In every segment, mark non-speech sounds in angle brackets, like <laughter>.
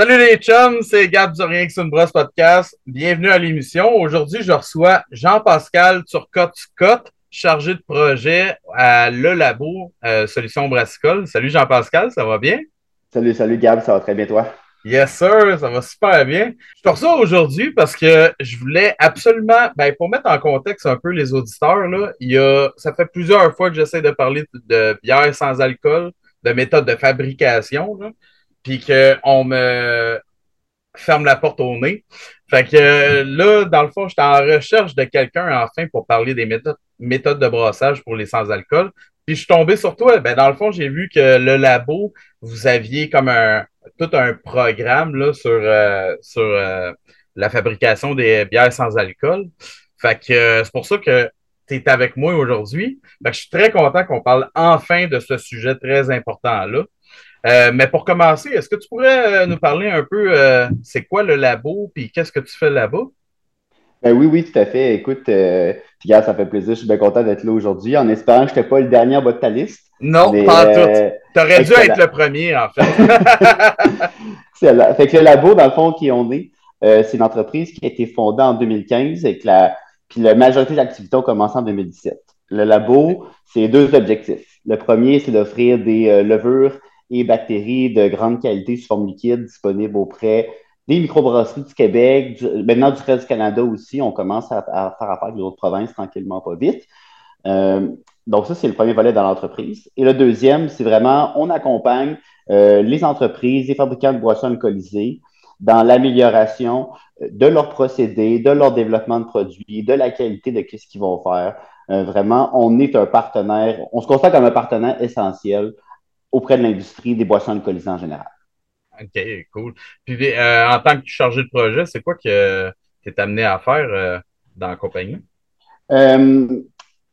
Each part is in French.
Salut les chums, c'est Gab du Rien que c'est une brosse podcast. Bienvenue à l'émission. Aujourd'hui, je reçois Jean-Pascal Turcotte-Scott, chargé de projet à Le Labo euh, Solutions Brassicole. Salut Jean-Pascal, ça va bien? Salut, salut Gab, ça va très bien toi? Yes, sir, ça va super bien. Je te reçois aujourd'hui parce que je voulais absolument, ben, pour mettre en contexte un peu les auditeurs, là, il y a, ça fait plusieurs fois que j'essaie de parler de bière sans alcool, de méthode de fabrication, là, puis qu'on me ferme la porte au nez. Fait que là, dans le fond, j'étais en recherche de quelqu'un, enfin, pour parler des méthodes, de brassage pour les sans-alcool. Puis je suis tombé sur toi. Ben, dans le fond, j'ai vu que le labo, vous aviez comme un, tout un programme là, sur, euh, sur euh, la fabrication des bières sans alcool. Fait que euh, c'est pour ça que tu es avec moi aujourd'hui. je suis très content qu'on parle enfin de ce sujet très important-là. Mais pour commencer, est-ce que tu pourrais nous parler un peu, c'est quoi le labo, puis qu'est-ce que tu fais là-bas? Ben oui, oui, tout à fait. Écoute, euh, ça fait plaisir. Je suis bien content d'être là aujourd'hui, en espérant que je n'étais pas le dernier en bas de ta liste. Non, pas en tout. Tu aurais dû être le premier, en fait. <laughs> c'est là. Fait que le labo, dans le fond, qui on est, euh, c'est une entreprise qui a été fondée en 2015 et que la, puis la majorité des activités ont commencé en 2017. Le labo, c'est deux objectifs. Le premier, c'est d'offrir des euh, levures et bactéries de grande qualité sous forme liquide disponibles auprès des microbrasseries du Québec, maintenant du reste du Canada aussi. On commence à, faire affaire avec les autres provinces tranquillement, pas vite. Euh, donc, ça, c'est le premier volet dans l'entreprise. Et le deuxième, c'est vraiment, on accompagne euh, les entreprises, les fabricants de boissons alcoolisées dans l'amélioration euh, de leurs procédés, de leur développement de produits, de la qualité de ce qu'ils vont faire. vraiment, on est un partenaire, on se constate comme un partenaire essentiel auprès de l'industrie des boissons alcoolisées en général. OK, cool. Puis euh, en tant que chargé de projet, c'est quoi que tu es amené à faire euh, dans la compagnie? Euh,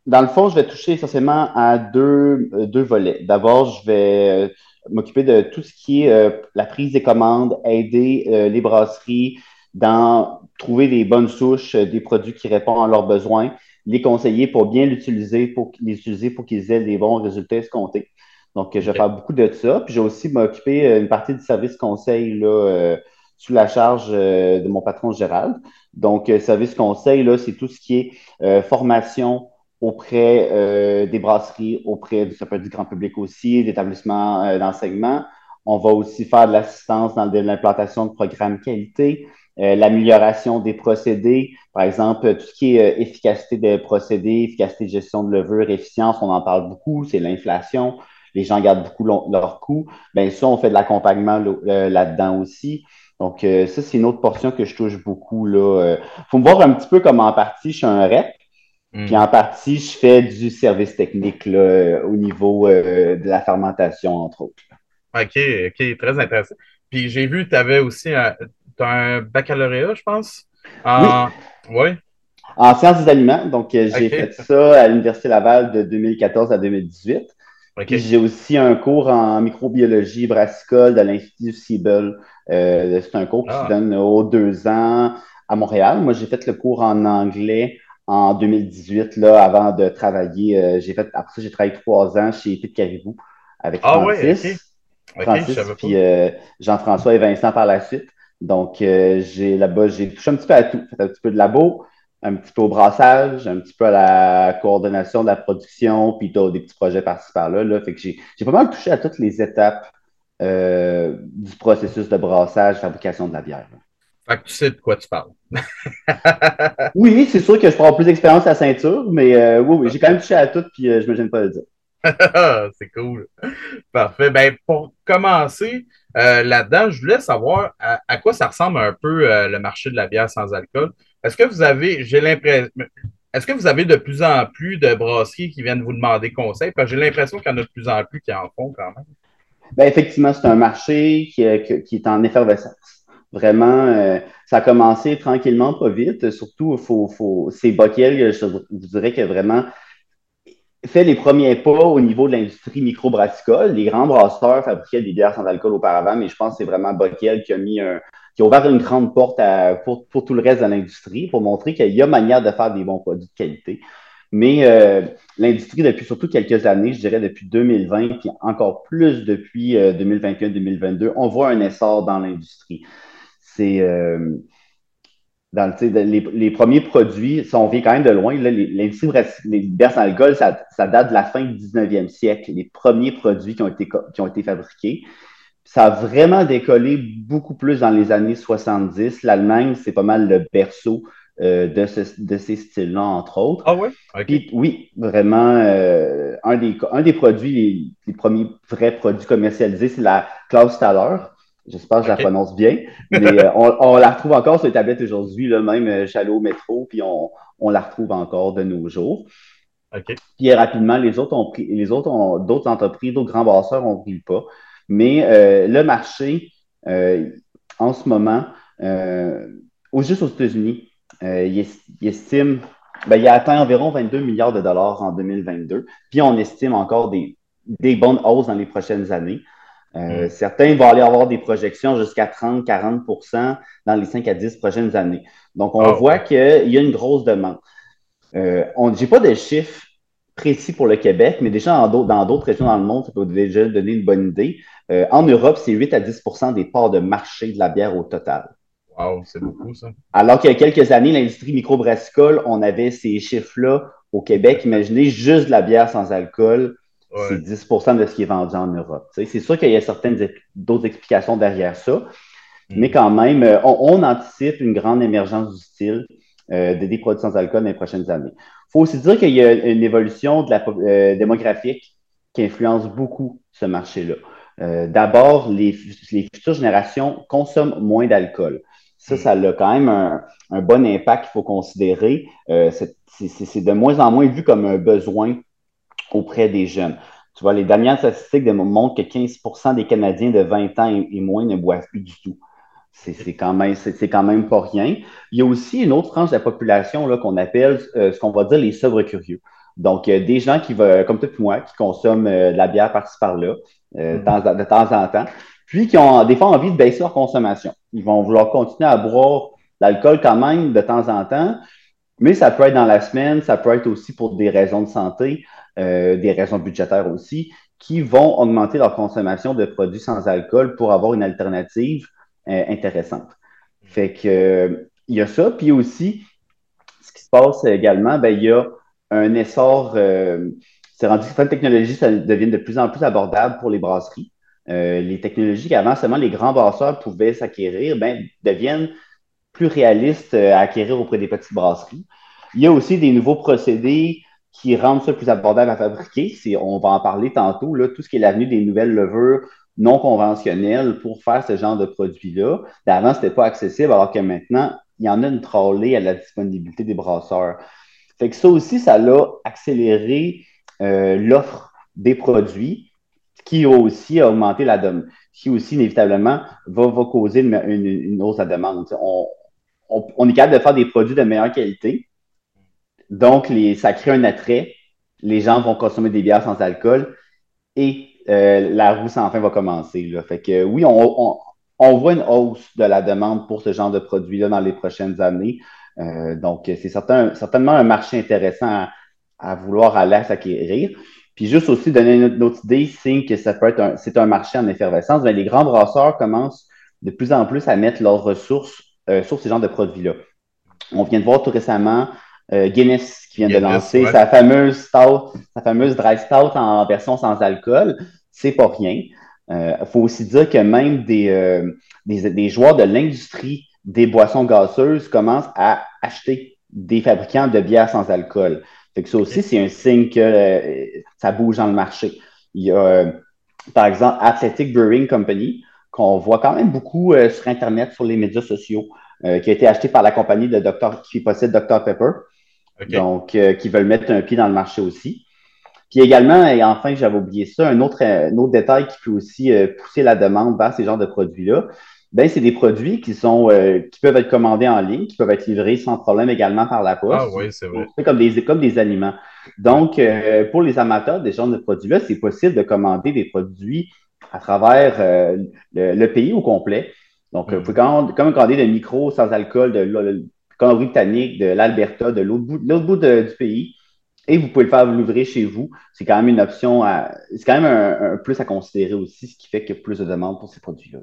dans le fond, je vais toucher essentiellement à deux, deux volets. D'abord, je vais m'occuper de tout ce qui est la prise des commandes, aider les brasseries dans trouver des bonnes souches, des produits qui répondent à leurs besoins, les conseiller pour bien l'utiliser, pour les utiliser pour qu'ils aient des bons résultats escomptés. Donc, je vais faire beaucoup de ça. Puis, j'ai aussi m'occuper euh, une partie du service conseil là, euh, sous la charge euh, de mon patron Gérald. Donc, service conseil, là, c'est tout ce qui est formation auprès des brasseries, auprès du, ça peut être du grand public aussi, d'établissements d'enseignement. On va aussi faire de l'assistance dans l'implantation de programmes qualité, l'amélioration des procédés, par exemple, tout ce qui est efficacité des procédés, efficacité de gestion de levure, efficience, on en parle beaucoup, c'est l'inflation les gens gardent beaucoup leur coût. Bien, ça, on fait de l'accompagnement euh, là-dedans aussi. Donc, euh, ça, c'est une autre portion que je touche beaucoup. Il euh. faut me voir un petit peu comme en partie, je suis un rep, hmm. puis en partie, je fais du service technique au niveau de la fermentation, entre autres. OK, OK, très intéressant. Puis j'ai vu tu avais aussi un, un baccalauréat, je pense. En... Oui. En sciences des aliments. Donc, j'ai fait ça à l'Université Laval de 2014 à 2018. J'ai aussi un cours en microbiologie brassicole de l'Institut Siebel. Euh, c'est un cours qui se ah. donne aux deux ans à Montréal. Moi, j'ai fait le cours en anglais en 2018, là, avant de travailler. Euh, j'ai fait, après ça, j'ai travaillé trois ans chez Pete Caribou avec ah, Francis. Francis, puis euh, Jean-François et Vincent par la suite. Donc, j'ai là-bas, j'ai touché un petit peu à tout. Fait un petit peu de labo, un petit peu au brassage, un petit peu à la coordination de la production, puis des petits projets par-ci par-là. Là. Fait que j'ai pas mal touché à toutes les étapes euh, du processus de brassage, fabrication de la bière. Fait que tu sais de quoi tu parles. <laughs> oui, c'est sûr que je prends plus d'expérience à la ceinture, mais euh, oui, oui, j'ai quand même touché à tout, puis euh, je me gêne pas de le dire. <laughs> c'est cool. Parfait. Ben, pour commencer là-dedans, je voulais savoir à, quoi ça ressemble un peu le marché de la bière sans alcool. Est-ce que vous avez, de plus en plus de brasseries qui viennent vous demander conseil? Parce j'ai l'impression qu'il y en a de plus en plus qui en font quand même. Bien, effectivement, c'est un marché qui est, qui est en effervescence. Vraiment, euh, ça a commencé tranquillement, pas vite. Surtout, faut, faut, c'est Bockel, je vous dirais que vraiment fait les premiers pas au niveau de l'industrie microbrassicole. Les grands brasseurs fabriquaient des bières sans alcool auparavant, mais je pense que c'est vraiment Bockel qui a mis un, qui a ouvert une grande porte pour, tout le reste de l'industrie pour montrer qu'il y a manière de faire des bons produits de qualité. Mais euh, l'industrie, depuis surtout quelques années, je dirais depuis 2020, puis encore plus depuis 2021-2022, on voit un essor dans l'industrie. C'est dans les, premiers produits, si on vient quand même de loin, l'industrie sans alcool, ça, ça, date de la fin du 19e siècle, les premiers produits qui ont été, qui ont été fabriqués. Ça a vraiment décollé beaucoup plus dans les années 70. L'Allemagne, c'est pas mal le berceau euh, de, ce, de, ces styles-là, entre autres. Ah ouais? oui, vraiment, euh, un, des, un des produits, les, les, premiers vrais produits commercialisés, c'est la Klaus Thaler. J'espère que je la prononce bien. Mais euh, on, la retrouve encore sur les tablettes aujourd'hui, même chez au métro, puis on, la retrouve encore de nos jours. Puis rapidement, les autres ont pris, les autres ont, d'autres entreprises, d'autres grands brasseurs ont pris le pas. Mais euh, le marché, en ce moment, juste aux États-Unis, il, estime, ben, il a atteint environ 22 milliards de dollars en 2022. Puis on estime encore des, des bonnes hausses dans les prochaines années. Euh, mm. Certains vont aller avoir des projections jusqu'à 30-40% dans les 5 à 10 prochaines années. Donc, on voit qu'il y a une grosse demande. Euh, je n'ai pas de chiffres précis pour le Québec, mais déjà dans d'autres régions dans le monde, ça peut déjà donner une bonne idée. Euh, en Europe, c'est 8 à 10% des parts de marché de la bière au total. Wow, c'est beaucoup ça. Alors qu'il y a quelques années, l'industrie microbrassicole, on avait ces chiffres-là au Québec. Imaginez juste de la bière sans alcool c'est 10% de ce qui est vendu en Europe. C'est sûr qu'il y a certaines d'autres explications derrière ça, mm. mais quand même, euh, on, anticipe une grande émergence du style euh, des produits sans alcool dans les prochaines années. Il faut aussi dire qu'il y a une évolution de la, euh, démographique qui influence beaucoup ce marché-là. D'abord, les, futures générations consomment moins d'alcool. Ça, mm. ça a quand même un, un bon impact qu'il faut considérer. c'est de moins en moins vu comme un besoin auprès des jeunes. Tu vois, les dernières statistiques montrent que 15% des Canadiens de 20 ans et, moins ne boivent plus du tout. C'est quand, même, quand même pas rien. Il y a aussi une autre tranche de la population qu'on appelle euh, ce qu'on va dire les sobres curieux. Donc, euh, des gens qui veulent, comme toi et moi, qui consomment euh, de la bière par-ci par-là, mm-hmm. de temps en temps, puis qui ont des fois envie de baisser leur consommation. Ils vont vouloir continuer à boire l'alcool quand même de temps en temps, mais ça peut être dans la semaine, ça peut être aussi pour des raisons de santé. Euh, des raisons budgétaires aussi, qui vont augmenter leur consommation de produits sans alcool pour avoir une alternative euh, intéressante. Fait que euh, il y a ça, puis aussi ce qui se passe également, ben, il y a un essor. c'est rendu que certaines technologies deviennent de plus en plus abordables pour les brasseries. les technologies qu'avant seulement les grands brasseurs pouvaient s'acquérir, ben, deviennent plus réalistes à acquérir auprès des petites brasseries. Il y a aussi des nouveaux procédés qui rendent ça plus abordable à fabriquer. On va en parler tantôt, là, tout ce qui est l'avenue des nouvelles levures non conventionnelles pour faire ce genre de produit-là. Avant, ce n'était pas accessible, alors que maintenant, il y en a une trollée à la disponibilité des brasseurs. Fait que ça aussi, ça a accéléré euh, l'offre des produits, qui a aussi augmenté la demande, qui aussi, inévitablement, va, va causer une, hausse de la demande. on, est capable de faire des produits de meilleure qualité, donc, les, ça crée un attrait. Les gens vont consommer des bières sans alcool et euh, la roue sans fin va commencer. Là. Oui, on, voit une hausse de la demande pour ce genre de produits-là dans les prochaines années. Euh, donc, c'est certain, certainement un marché intéressant à, vouloir aller s'acquérir. Puis juste aussi donner une autre, idée, c'est que c'est un marché en effervescence. Mais les grands brasseurs commencent de plus en plus à mettre leurs ressources euh, sur ces genres de produits-là. On vient de voir tout récemment euh, Guinness qui vient de lancer sa fameuse stout, sa fameuse dry stout en version sans alcool. C'est pas rien. Il euh, faut aussi dire que même des, euh, des, des, joueurs de l'industrie des boissons gazeuses commencent à acheter des fabricants de bières sans alcool. Fait que ça aussi, c'est un signe que ça bouge dans le marché. Il y a, par exemple, Athletic Brewing Company, qu'on voit quand même beaucoup sur Internet, sur les médias sociaux, qui a été acheté par la compagnie de Dr. qui possède Dr. Pepper. Donc, euh, qui veulent mettre un pied dans le marché aussi. Puis également, et enfin, j'avais oublié ça, un autre, autre détail qui peut aussi euh, pousser la demande vers ces genres de produits-là, ben, c'est des produits qui sont euh, qui peuvent être commandés en ligne, qui peuvent être livrés sans problème également par la poste. Ah oui, c'est vrai. Comme des, comme des aliments. Donc, pour les amateurs des genres de produits-là, c'est possible de commander des produits à travers le, pays au complet. Donc, vous pouvez mm. commander de micros sans alcool, de, Colombie-Britannique, de l'Alberta, de l'autre bout, bout du pays. Et vous pouvez le faire l'ouvrir chez vous. C'est quand même une option à. C'est quand même un, plus à considérer aussi, ce qui fait qu'il y a plus de demandes pour ces produits-là.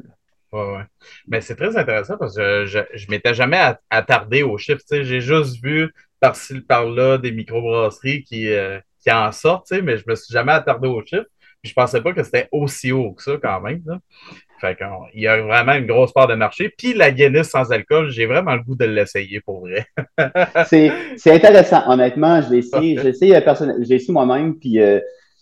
Oui, oui. Mais c'est très intéressant parce que je ne m'étais jamais attardé aux chiffres. J'ai juste vu par-ci, par-là des microbrasseries qui, euh, qui en sortent, mais je me suis jamais attardé aux chiffres. Puis je pensais pas que c'était aussi haut que ça quand même. Fait il y a vraiment une grosse part de marché. Puis la Guinness sans alcool, j'ai vraiment le goût de l'essayer pour vrai. <laughs> c'est intéressant. Honnêtement, je l'ai essayé, j'ai essayé, essayé moi-même, puis euh,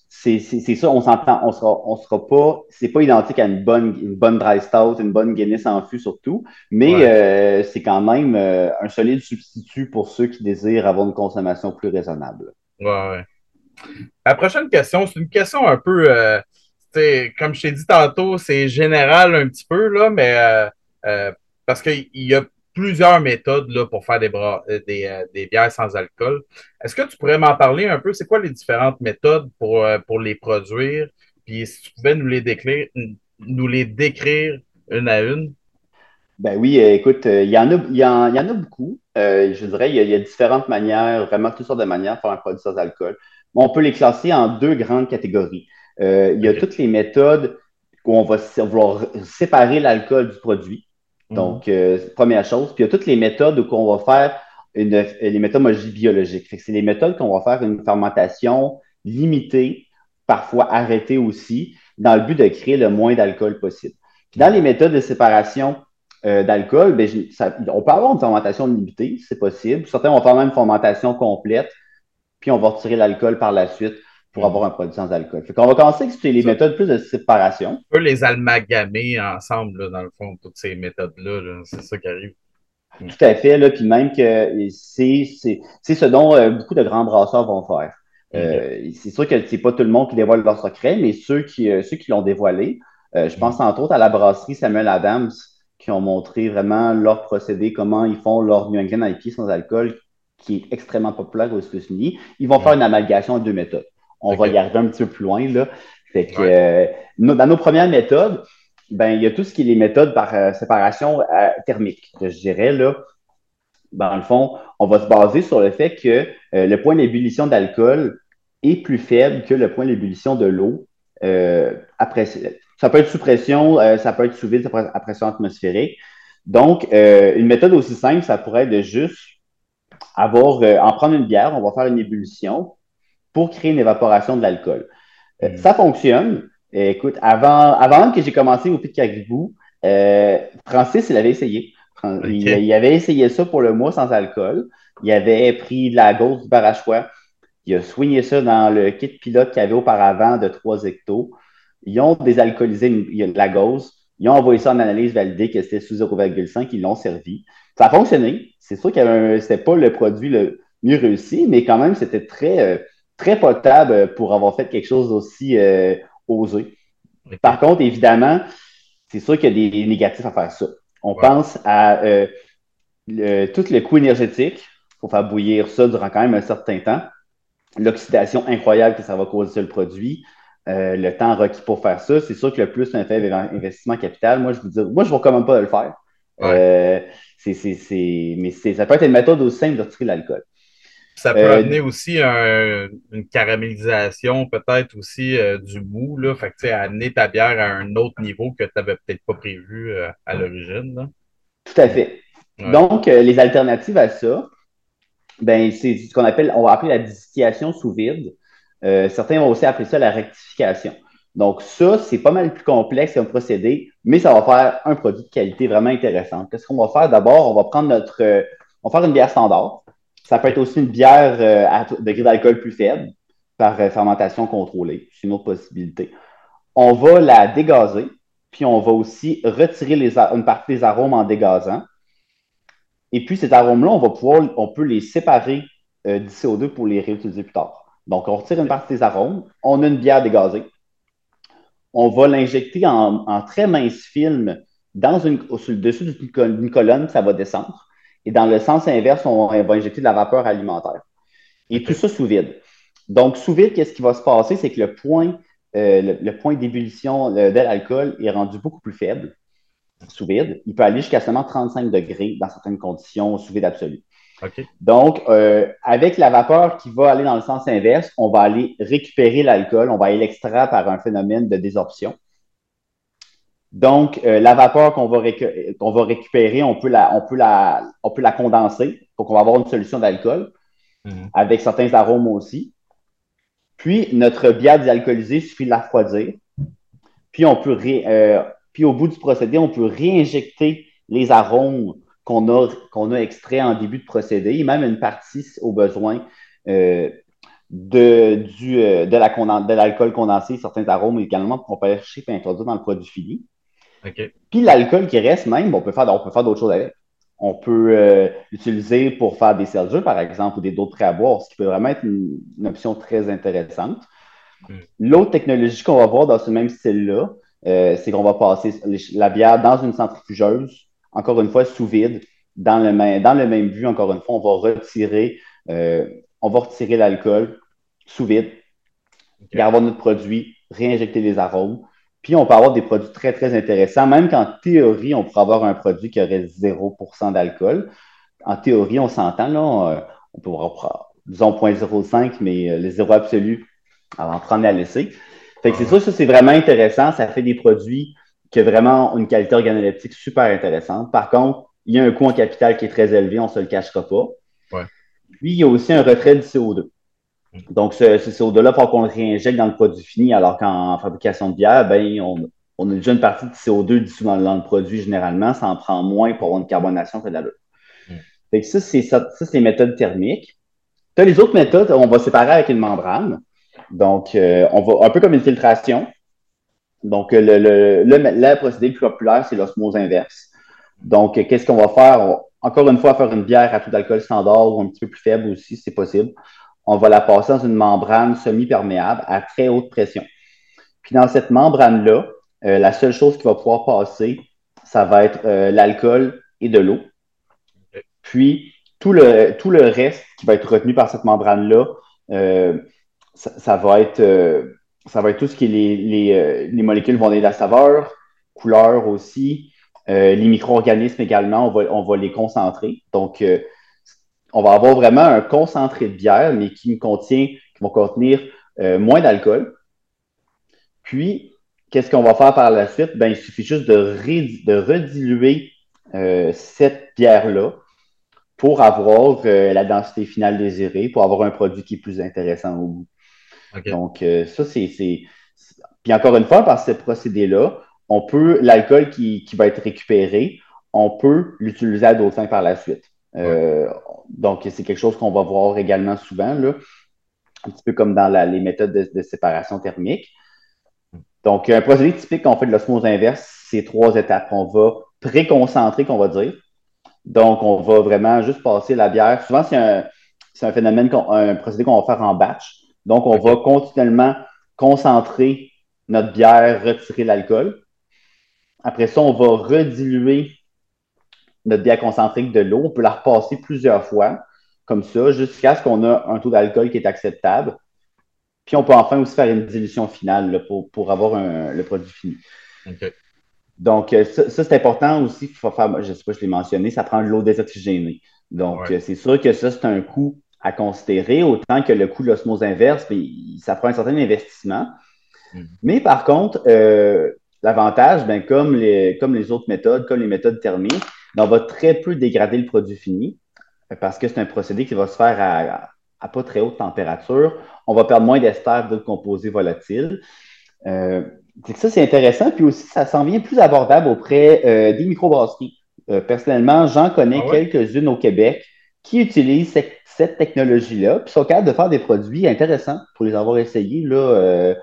c'est ça, on s'entend, on sera, on sera pas, c'est pas identique à une bonne, une bonne dry stout, une bonne Guinness en fût surtout, mais euh, c'est quand même euh, un solide substitut pour ceux qui désirent avoir une consommation plus raisonnable. Ouais, ouais. La prochaine question, c'est une question un peu, comme je t'ai dit tantôt, c'est général un petit peu, là, mais euh, euh, parce qu'il y a plusieurs méthodes là, pour faire des, euh, des, bières sans alcool. Est-ce que tu pourrais m'en parler un peu? C'est quoi les différentes méthodes pour, pour les produire? Puis si tu pouvais nous les décrire, nous les décrire une à une? Ben oui, écoute, il y, en a, y, en, a beaucoup. je dirais, il y, a, différentes manières, vraiment toutes sortes de manières de faire un produit sans alcool. On peut les classer en deux grandes catégories. Euh, il y a toutes les méthodes où on va vouloir séparer l'alcool du produit. Mhm. Donc, euh, première chose. Puis il y a toutes les méthodes où on va faire une, les méthodologies biologiques. C'est les méthodes qu'on va faire une fermentation limitée, parfois arrêtée aussi, dans le but de créer le moins d'alcool possible. Puis dans les méthodes de séparation euh, d'alcool, ben, on peut avoir une fermentation limitée, c'est possible. Certains vont faire même une fermentation complète, puis on va retirer l'alcool par la suite pour avoir un produit sans alcool. Fait qu'on va commencer avec les méthodes plus de séparation. On peut les amalgamer ensemble, dans le fond, toutes ces méthodes-là. c'est ça qui arrive. Tout à fait, là, puis même que c'est ce dont euh, beaucoup de grands brasseurs vont faire. Euh, c'est sûr que c'est pas tout le monde qui dévoile leur secret, mais ceux qui, euh, ceux qui l'ont dévoilé, je pense entre autres à la brasserie Samuel Adams, qui ont montré vraiment leur procédé, comment ils font leur New England IP sans alcool, qui est extrêmement populaire aux États-Unis. Ils vont faire une amalgation de deux méthodes. On va y arriver un petit peu plus loin. Là. Fait que, euh, dans nos premières méthodes, ben, il y a tout ce qui est les méthodes par euh, séparation euh, thermique, je dirais. Là. Dans le fond, on va se baser sur le fait que le point d'ébullition d'alcool est plus faible que le point d'ébullition de l'eau. après, ça peut être sous pression, ça peut être sous vide, à pression atmosphérique. Donc, une méthode aussi simple, ça pourrait être de juste avoir, en prendre une bière, on va faire une ébullition, pour créer une évaporation de l'alcool. Euh, mm. Ça fonctionne. écoute, avant, avant que j'ai commencé au Caribou, euh, Francis, il avait essayé. Il, avait essayé ça pour le mois sans alcool. Il avait pris de la gauze du barachois. Il a soigné ça dans le kit pilote qu'il y avait auparavant de 3 hectos. Ils ont désalcoolisé de la gauze. Ils ont envoyé ça en analyse validée que c'était sous 0,5. Ils l'ont servi. Ça a fonctionné. C'est sûr que ce n'était pas le produit le mieux réussi, mais quand même, c'était très, euh, très potable pour avoir fait quelque chose d'aussi euh, osé. Par contre, évidemment, c'est sûr qu'il y a des négatifs à faire ça. On pense à euh, tout le coût énergétique pour faire bouillir ça durant quand même un certain temps, l'oxydation incroyable que ça va causer sur le produit, euh, le temps requis pour faire ça. C'est sûr que le plus un faible investissement capital, moi, je vous dis, moi, je ne vous recommande pas de le faire. mais ça peut être une méthode aussi simple de retirer l'alcool. Ça peut euh, amener aussi une caramélisation, peut-être aussi euh, du mou, là. Fait que, amener ta bière à un autre niveau que tu n'avais peut-être pas prévu euh, à l'origine. Tout à fait. Donc, les alternatives à ça, ben, c'est ce qu'on appelle, on va appeler la distillation sous vide. certains vont aussi appeler ça la rectification. Donc, ça, c'est pas mal plus complexe un procédé, mais ça va faire un produit de qualité vraiment intéressant. Qu'est-ce qu'on va faire? D'abord, on va prendre notre. on va faire une bière standard. Ça peut être aussi une bière euh, à degré d'alcool plus faible par euh, fermentation contrôlée. C'est une autre possibilité. On va la dégazer, puis on va aussi retirer une partie des arômes en dégazant. Et puis ces arômes-là, on va pouvoir, on peut les séparer euh, du CO2 pour les réutiliser plus tard. Donc, on retire une partie des arômes, on a une bière dégazée. On va l'injecter en, très mince film dans une, sur le dessus d'une colonne, ça va descendre. Et dans le sens inverse, on va injecter de la vapeur alimentaire. Et tout ça sous vide. Donc, sous vide, qu'est-ce qui va se passer? C'est que le point, euh, le, point d'ébullition euh, de l'alcool est rendu beaucoup plus faible sous vide. Il peut aller jusqu'à seulement 35 degrés dans certaines conditions sous vide absolu. Donc, euh, avec la vapeur qui va aller dans le sens inverse, on va aller récupérer l'alcool, on va aller l'extraire par un phénomène de désorption. Donc, euh, la vapeur qu'on va, va, récupérer, on peut, la, on, peut la, on peut la condenser pour qu'on va avoir une solution d'alcool mhm. avec certains arômes aussi. Puis, notre bière désalcoolisée, il suffit de la refroidir. Puis, on peut euh, puis, au bout du procédé, on peut réinjecter les arômes qu'on a, qu'on a extraits en début de procédé, et même une partie au besoin euh, de, du, de, la, de l'alcool condensé, certains arômes également qu'on peut chercher et introduire dans le produit fini. Puis l'alcool qui reste même, on peut faire, on peut faire d'autres choses avec. On peut euh, l'utiliser pour faire des seltzers, par exemple, ou des d'autres prêts à boire, ce qui peut vraiment être une, option très intéressante. Hmm. L'autre technologie qu'on va voir dans ce même style-là, euh, c'est qu'on va passer la bière dans une centrifugeuse, encore une fois sous vide, dans le même, dans le même but, encore une fois, on va retirer, euh, on va retirer l'alcool sous vide, garder notre produit, réinjecter les arômes. Puis on peut avoir des produits très, très intéressants, même qu'en théorie, on pourrait avoir un produit qui aurait 0% d'alcool. En théorie, on s'entend, là, euh, on peut avoir, disons, 0.05, mais euh, le zéro absolu, alors en prendre à laisser. Fait que c'est ça, ça c'est vraiment intéressant. Ça fait des produits qui ont vraiment une qualité organoleptique super intéressante. Par contre, il y a un coût en capital qui est très élevé, on ne se le cachera pas. Puis, il y a aussi un retrait de CO2. Donc, ce, CO2-là, il qu'on le réinjecte dans le produit fini, alors qu'en fabrication de bière, ben, on, a déjà une partie de CO2 dissous dans, le produit généralement, ça en prend moins pour avoir une carbonation que de la mm. ça, c'est ça, c'est les méthodes thermiques. As les autres méthodes, on va séparer avec une membrane. Donc, euh, on va un peu comme une filtration. Donc, le, le, le, procédé le plus populaire, c'est l'osmose inverse. Donc, qu'est-ce qu'on va faire? encore une fois, faire une bière à taux d'alcool standard ou un petit peu plus faible aussi, c'est possible on va la passer dans une membrane semi-perméable à très haute pression. Puis dans cette membrane-là, euh, la seule chose qui va pouvoir passer, ça va être euh, l'alcool et de l'eau. Puis tout le, reste qui va être retenu par cette membrane-là, euh, ça, va être, ça va être tout ce qui est les, les, molécules vont donner la saveur, couleur aussi, les micro-organismes également, on va, on va les concentrer. Donc, on va avoir vraiment un concentré de bière, mais qui contient, qui va contenir euh, moins d'alcool. Puis, qu'est-ce qu'on va faire par la suite? Ben, il suffit juste de, de rediluer euh, cette bière-là pour avoir euh, la densité finale désirée, pour avoir un produit qui est plus intéressant au goût. Donc, ça, c'est. Puis encore une fois, par ce procédé-là, on peut, l'alcool qui, qui, va être récupéré, on peut l'utiliser à d'autres fins par la suite. Euh, donc, c'est quelque chose qu'on va voir également souvent, là, un petit peu comme dans les méthodes de, séparation thermique. Donc, un procédé typique quand on fait de l'osmose inverse, c'est trois étapes. On va pré-concentrer, qu'on va dire. Donc, on va vraiment juste passer la bière. Souvent, c'est un, un, phénomène, un procédé qu'on va faire en batch. Donc, on va continuellement concentrer notre bière, retirer l'alcool. Après ça, on va rediluer notre bière concentrique de l'eau. On peut la repasser plusieurs fois, comme ça, jusqu'à ce qu'on ait un taux d'alcool qui est acceptable. Puis on peut enfin aussi faire une dilution finale pour, avoir le produit fini. Donc, euh, ça, c'est important aussi. Faut faire, je ne sais pas, je l'ai mentionné, ça prend de l'eau désoxygénée. Donc, euh, c'est sûr que ça, c'est un coût à considérer, autant que le coût de l'osmose inverse, puis ça prend un certain investissement. Mm-hmm. Mais par contre, euh, l'avantage, ben, comme, les, comme les autres méthodes, comme les méthodes thermiques, on va très peu dégrader le produit fini parce que c'est un procédé qui va se faire à, pas très haute température. On va perdre moins d'ester d'autres composés volatiles. Euh, ça, c'est intéressant. Puis aussi, ça s'en vient plus abordable auprès euh, des microbrasseries. Euh, personnellement, j'en connais ah quelques-unes au Québec qui utilisent cette, technologie-là, puis sont capables de faire des produits intéressants pour les avoir essayés. Là,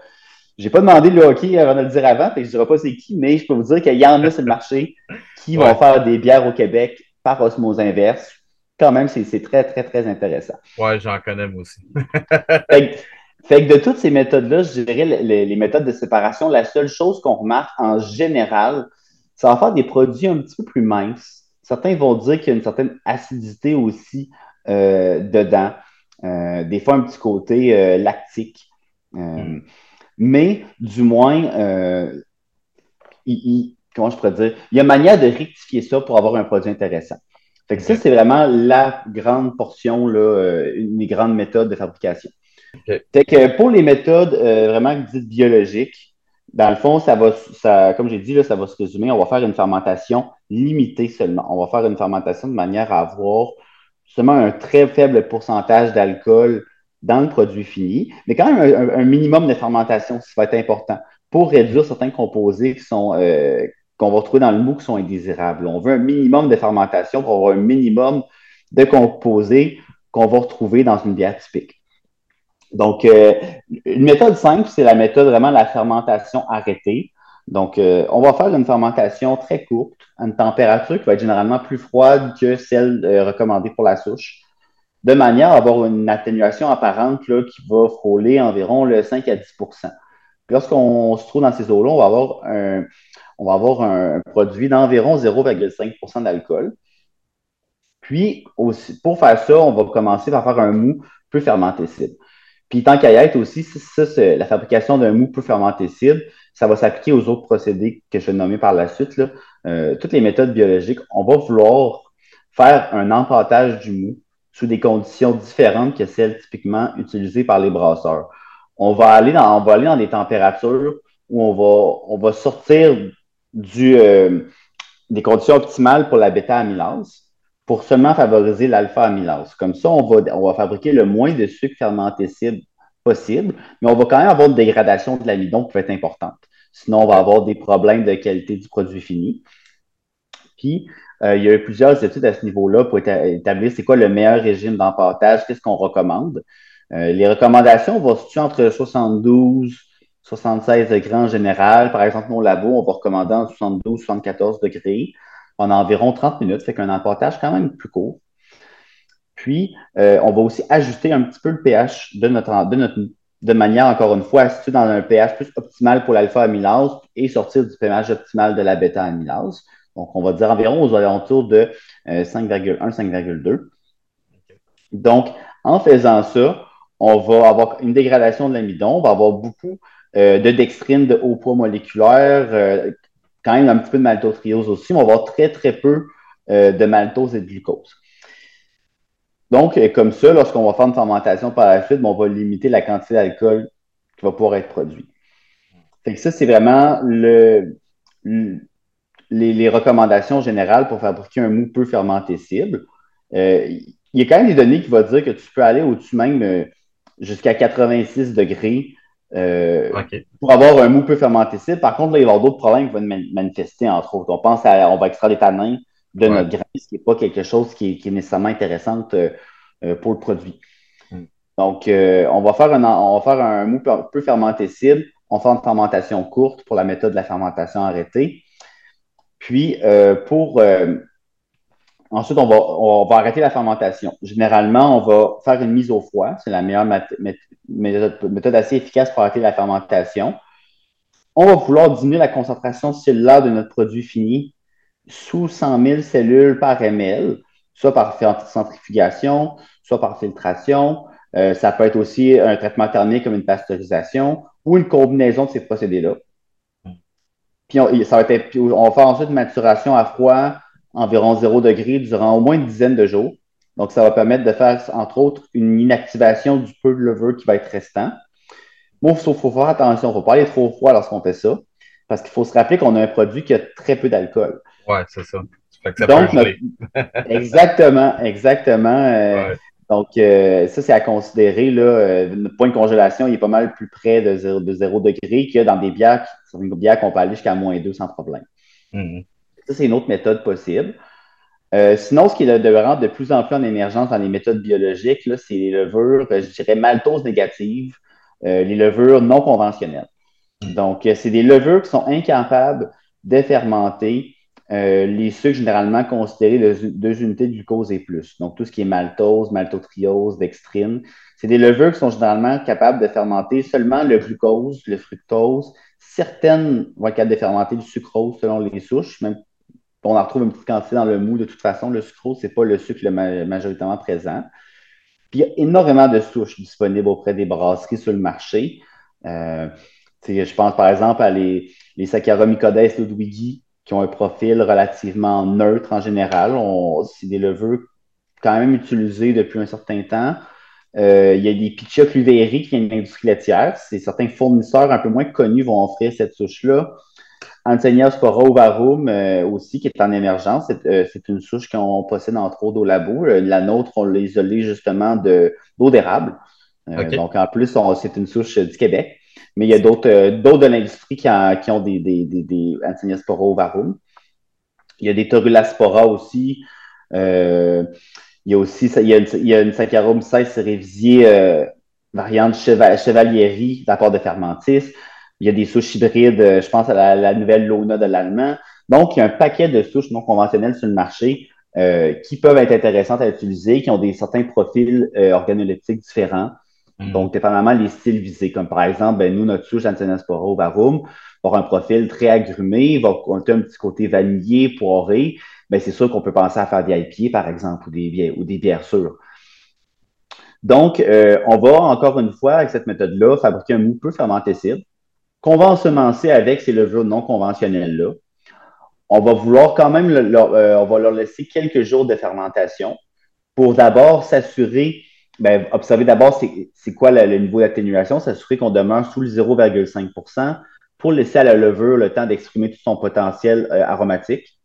j'ai pas demandé le hockey avant de le dire avant, que je dirais pas c'est qui, mais je peux vous dire qu'il y en a sur le marché qui vont faire des bières au Québec par osmose inverse. Quand même, c'est très, très, très intéressant. Ouais, j'en connais moi aussi. <laughs> fait, que, de toutes ces méthodes-là, je dirais les, méthodes de séparation, la seule chose qu'on remarque en général, ça va faire des produits un petit peu plus minces. Certains vont dire qu'il y a une certaine acidité aussi euh, dedans. Euh, des fois, un petit côté euh, lactique. Mm. Mais du moins, il, comment je pourrais dire, il y a une manière de rectifier ça pour avoir un produit intéressant. Fait que ça, c'est vraiment la grande portion, là, une des grandes méthodes de fabrication. Fait que pour les méthodes vraiment dites biologiques, dans le fond, ça va, ça, comme j'ai dit, là, ça va se résumer. On va faire une fermentation limitée seulement. On va faire une fermentation de manière à avoir seulement un très faible pourcentage d'alcool dans le produit fini, mais quand même un, minimum de fermentation, ça va être important pour réduire certains composés qui sont euh, qu'on va retrouver dans le mou qui sont indésirables. On veut un minimum de fermentation pour avoir un minimum de composés qu'on va retrouver dans une bière typique. Donc, euh, une méthode simple, c'est la méthode vraiment de la fermentation arrêtée. Donc, euh, on va faire une fermentation très courte, à une température qui va être généralement plus froide que celle recommandée pour la souche, de manière à avoir une atténuation apparente qui va frôler environ le 5 à 10 Puis lorsqu'on se trouve dans ces eaux-là, on va avoir un, on va avoir un produit d'environ 0,5% d'alcool. Puis, pour faire ça, on va commencer par faire un mou peu fermentescible. Puis tant qu'à y être aussi, la fabrication d'un mou peu fermentescible, ça va s'appliquer aux autres procédés que je vais nommer par la suite. Euh, toutes les méthodes biologiques, on va vouloir faire un empâtage du mou sous des conditions différentes que celles typiquement utilisées par les brasseurs. On va aller dans, on va aller dans des températures où on va, on va sortir euh, des conditions optimales pour la bêta-amylase pour seulement favoriser l'alpha-amylase. Comme ça, on va, on va fabriquer le moins de sucre fermentécible possible, mais on va quand même avoir une dégradation de l'amidon qui va être importante. Sinon, on va avoir des problèmes de qualité du produit fini. Puis, euh, il y a eu plusieurs études à ce niveau-là pour établir c'est quoi le meilleur régime d'empâtage, qu'est-ce qu'on recommande. Euh, les recommandations vont se situer entre 72 76 degrés en général. Par exemple, nos labos, on va recommander entre 72 74 degrés pendant environ 30 minutes, fait qu'un empâtage quand même plus court. Puis, euh, on va aussi ajuster un petit peu le pH de notre de manière, encore une fois, à situer dans un pH plus optimal pour l'alpha-amylase et sortir du pH optimal de la bêta-amylase. Donc, on va dire environ aux alentours de 5,1, euh, 5,2. Donc, en faisant ça, on va avoir une dégradation de l'amidon, on va avoir beaucoup euh, de dextrine de haut poids moléculaire, quand même un petit peu de maltotriose aussi, mais on va avoir très, très peu de maltose et de glucose. Donc, euh, comme ça, lorsqu'on va faire une fermentation par la suite, on va limiter la quantité d'alcool qui va pouvoir être produit. Fait ça, c'est vraiment le, les, recommandations générales pour fabriquer un mou peu fermenté cible. Euh, il y a quand même des données qui vont dire que tu peux aller au-dessus même euh, jusqu'à 86 degrés pour avoir un mou peu fermenté cible. Par contre, là, il va y avoir d'autres problèmes qui vont manifester, entre autres. On pense à, on va extraire des tanins de notre grain, ce qui n'est pas quelque chose qui est, nécessairement intéressant euh, euh, pour le produit. Hmm. Donc, euh, on, va faire un, on va faire un mou peu fermenté cible. On fait une fermentation courte pour la méthode de la fermentation arrêtée. Puis, pour. ensuite, on va, on va arrêter la fermentation. Généralement, on va faire une mise au froid. C'est la meilleure méthode, assez efficace pour arrêter la fermentation. On va vouloir diminuer la concentration cellulaire de notre produit fini sous 100 000 cellules par ml, soit par centrifugation, soit par filtration. Euh, ça peut être aussi un traitement thermique comme une pasteurisation ou une combinaison de ces procédés-là. Puis on, ça va être, on va faire ensuite une maturation à froid environ 0 degré durant au moins une dizaine de jours. Donc, ça va permettre de faire, entre autres, une inactivation du peu de levure qui va être restant. Bon, il faut, faire attention, il ne faut pas aller trop froid lorsqu'on fait ça, parce qu'il faut se rappeler qu'on a un produit qui a très peu d'alcool. Ouais, c'est ça. donc, <laughs> exactement, exactement. Euh, donc, euh, ça, c'est à considérer. Là, euh, notre point de congélation, il est pas mal plus près de 0, de degré que dans des bières, une bière qu'on peut aller jusqu'à moins 2 sans problème. Mm-hmm. Ça, c'est une autre méthode possible. sinon, ce qui est de, de plus en plus en émergence dans les méthodes biologiques, c'est les levures, je dirais, maltose négatives, les levures non conventionnelles. Mm. Donc, c'est des levures qui sont incapables de fermenter euh, les sucres généralement considérés de deux unités de glucose et plus. Donc, tout ce qui est maltose, maltotriose, dextrine, c'est des levures qui sont généralement capables de fermenter seulement le glucose, le fructose. Certaines vont être capables de fermenter le sucrose selon les souches. Même, on en retrouve une petite quantité dans le mou de toute façon. Le sucrose, ce n'est pas le sucre le majoritairement présent. Puis, il y a énormément de souches disponibles auprès des brasseries sur le marché. Euh, je pense par exemple à les, les Saccharomycodes Ludwigi, qui ont un profil relativement neutre en général. C'est des levures quand même utilisées depuis un certain temps. Euh, il y a des Pichia Cluveri qui viennent de l'industrie laitière. C'est certains fournisseurs un peu moins connus vont offrir cette souche-là. Antenia Spora ovarum euh, aussi, qui est en émergence. C'est euh, une souche qu'on possède entre autres au labo. la nôtre, on l'a isolée justement d'eau d'érable. Donc, en plus, c'est une souche du Québec. Mais il y a d'autres de l'industrie qui, ont des, des, des, Spora ovarum. Il y a des Torulaspora aussi. Il y a aussi il y a une, il y a une Saccharum 16 révisée euh, variante Chevalieri de la part de Fermentis. Il y a des souches hybrides, euh, je pense à la, nouvelle Lona de l'allemand. Donc, il y a un paquet de souches non conventionnelles sur le marché euh, qui peuvent être intéressantes à utiliser, qui ont des certains profils organoleptiques différents. Mm. Donc, dépendamment les styles visés, comme par exemple, ben, nous, notre souche Antinaspora ovarum va avoir un profil très agrumé, va compter un petit côté vanillé, poiré, ben, c'est sûr qu'on peut penser à faire des IPA, par exemple, ou des, bières sûres. Donc, euh, on va encore une fois, avec cette méthode-là, fabriquer un mou peu fermentescible qu'on va ensemencer avec ces levures non conventionnelles-là. On va vouloir quand même, euh, on va leur laisser quelques jours de fermentation pour d'abord s'assurer, ben, observer d'abord c'est quoi le, niveau d'atténuation, s'assurer qu'on demeure sous le 0,5% pour laisser à la levure le temps d'exprimer tout son potentiel euh, aromatique.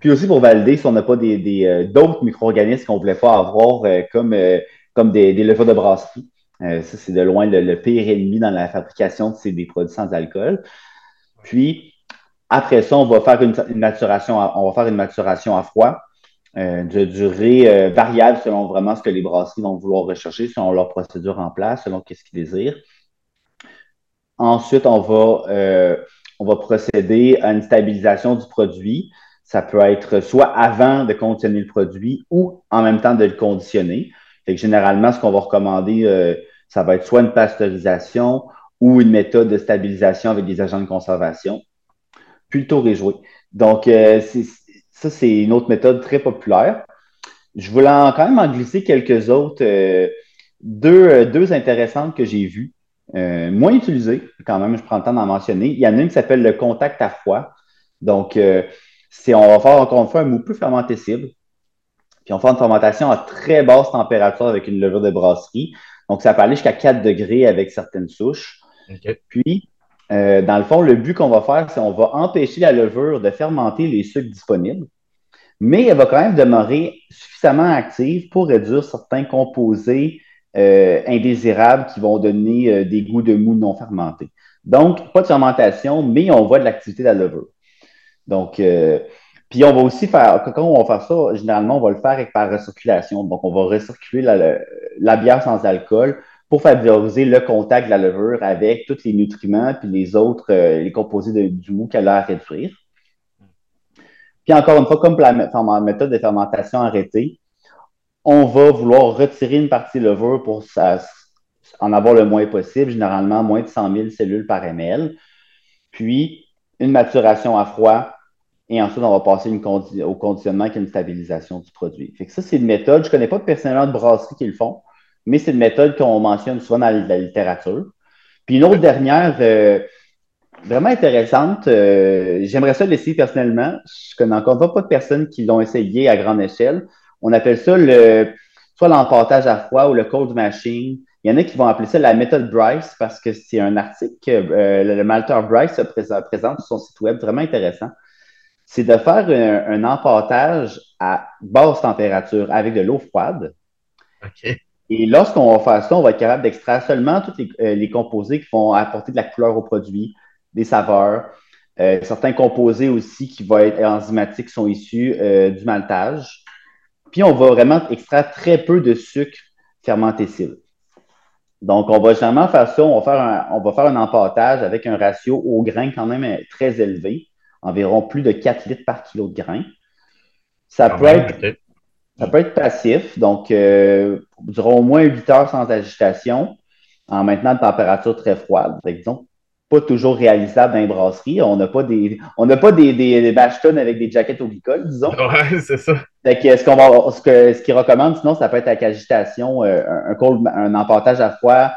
Puis aussi pour valider si on n'a pas des, euh, d'autres micro-organismes qu'on ne voulait pas avoir, euh, comme, des, des levures de brasserie. ça, c'est de loin le, pire ennemi dans la fabrication de ces, des produits sans alcool. Puis, après ça, on va faire une, maturation, on va faire une maturation à froid de durée variable selon vraiment ce que les brasseries vont vouloir rechercher, selon leur procédure en place, selon ce qu'ils désirent. Ensuite, on va, on va procéder à une stabilisation du produit. Ça peut être soit avant de conditionner le produit ou en même temps de le conditionner. Fait généralement, ce qu'on va recommander, euh, ça va être soit une pasteurisation ou une méthode de stabilisation avec des agents de conservation. Puis le taux réjoué. Donc, euh, ça, c'est une autre méthode très populaire. Je voulais quand même en glisser quelques autres, euh, deux, deux, intéressantes que j'ai vues, moins utilisées, quand même, je prends le temps d'en mentionner. Il y en a une qui s'appelle le contact à froid. Donc, c'est on va faire encore une fois un mou plus fermentescible. Puis on fait une fermentation à très basse température avec une levure de brasserie. Donc, ça peut aller jusqu'à 4 degrés avec certaines souches. Puis, euh, dans le fond, le but qu'on va faire, c'est qu'on va empêcher la levure de fermenter les sucres disponibles, mais elle va quand même demeurer suffisamment active pour réduire certains composés euh, indésirables qui vont donner euh, des goûts de mou non fermentés. Donc, pas de fermentation, mais on voit de l'activité de la levure. Donc, puis on va aussi faire, quand on va faire ça, généralement, on va le faire par recirculation. Donc, on va recirculer la, bière sans alcool pour favoriser le contact de la levure avec tous les nutriments puis les autres, euh, les composés du mou qu'elle a à réduire. Puis encore une fois, comme pour la méthode de fermentation arrêtée, on va vouloir retirer une partie levure pour en avoir le moins possible, généralement moins de 100 000 cellules par ml. Puis, une maturation à froid et ensuite, on va passer au conditionnement qui est une stabilisation du produit. Ça, c'est une méthode. Je ne connais pas personnellement de brasserie qui le font, mais c'est une méthode qu'on mentionne souvent dans la littérature. Puis une autre dernière, euh, vraiment intéressante, euh, j'aimerais ça l'essayer personnellement. Je connais encore pas de personnes qui l'ont essayé à grande échelle. On appelle ça le soit l'emportage à froid ou le cold machine. Il y en a qui vont appeler ça la méthode Bryce parce que c'est un article que euh, le malteur Bryce présente sur son site web vraiment intéressant c'est de faire un, emportage à basse température avec de l'eau froide. Et lorsqu'on va faire ça, on va être capable d'extraire seulement tous euh, les, composés qui vont apporter de la couleur au produit, des saveurs. Euh, certains composés aussi qui vont être enzymatiques sont issus euh, du maltage. Puis on va vraiment extraire très peu de sucre fermentescible. Donc, on va généralement faire ça, on va faire un, on va faire un emportage avec un ratio au grain quand même très élevé environ plus de 4 litres par kilo de grain. Ça, peut, être, ça peut être passif, donc euh, durant au moins 8 heures sans agitation, en maintenant une température très froide. Disons, pas toujours réalisable dans les brasseries. On n'a pas des, on n'a pas des, des, avec des jaquettes au glycol, disons. <laughs> Ouais, c'est ça. ce qu'on va, ce que, ce qu'ils recommandent, sinon, ça peut être avec agitation, euh, un, un, un emportage à froid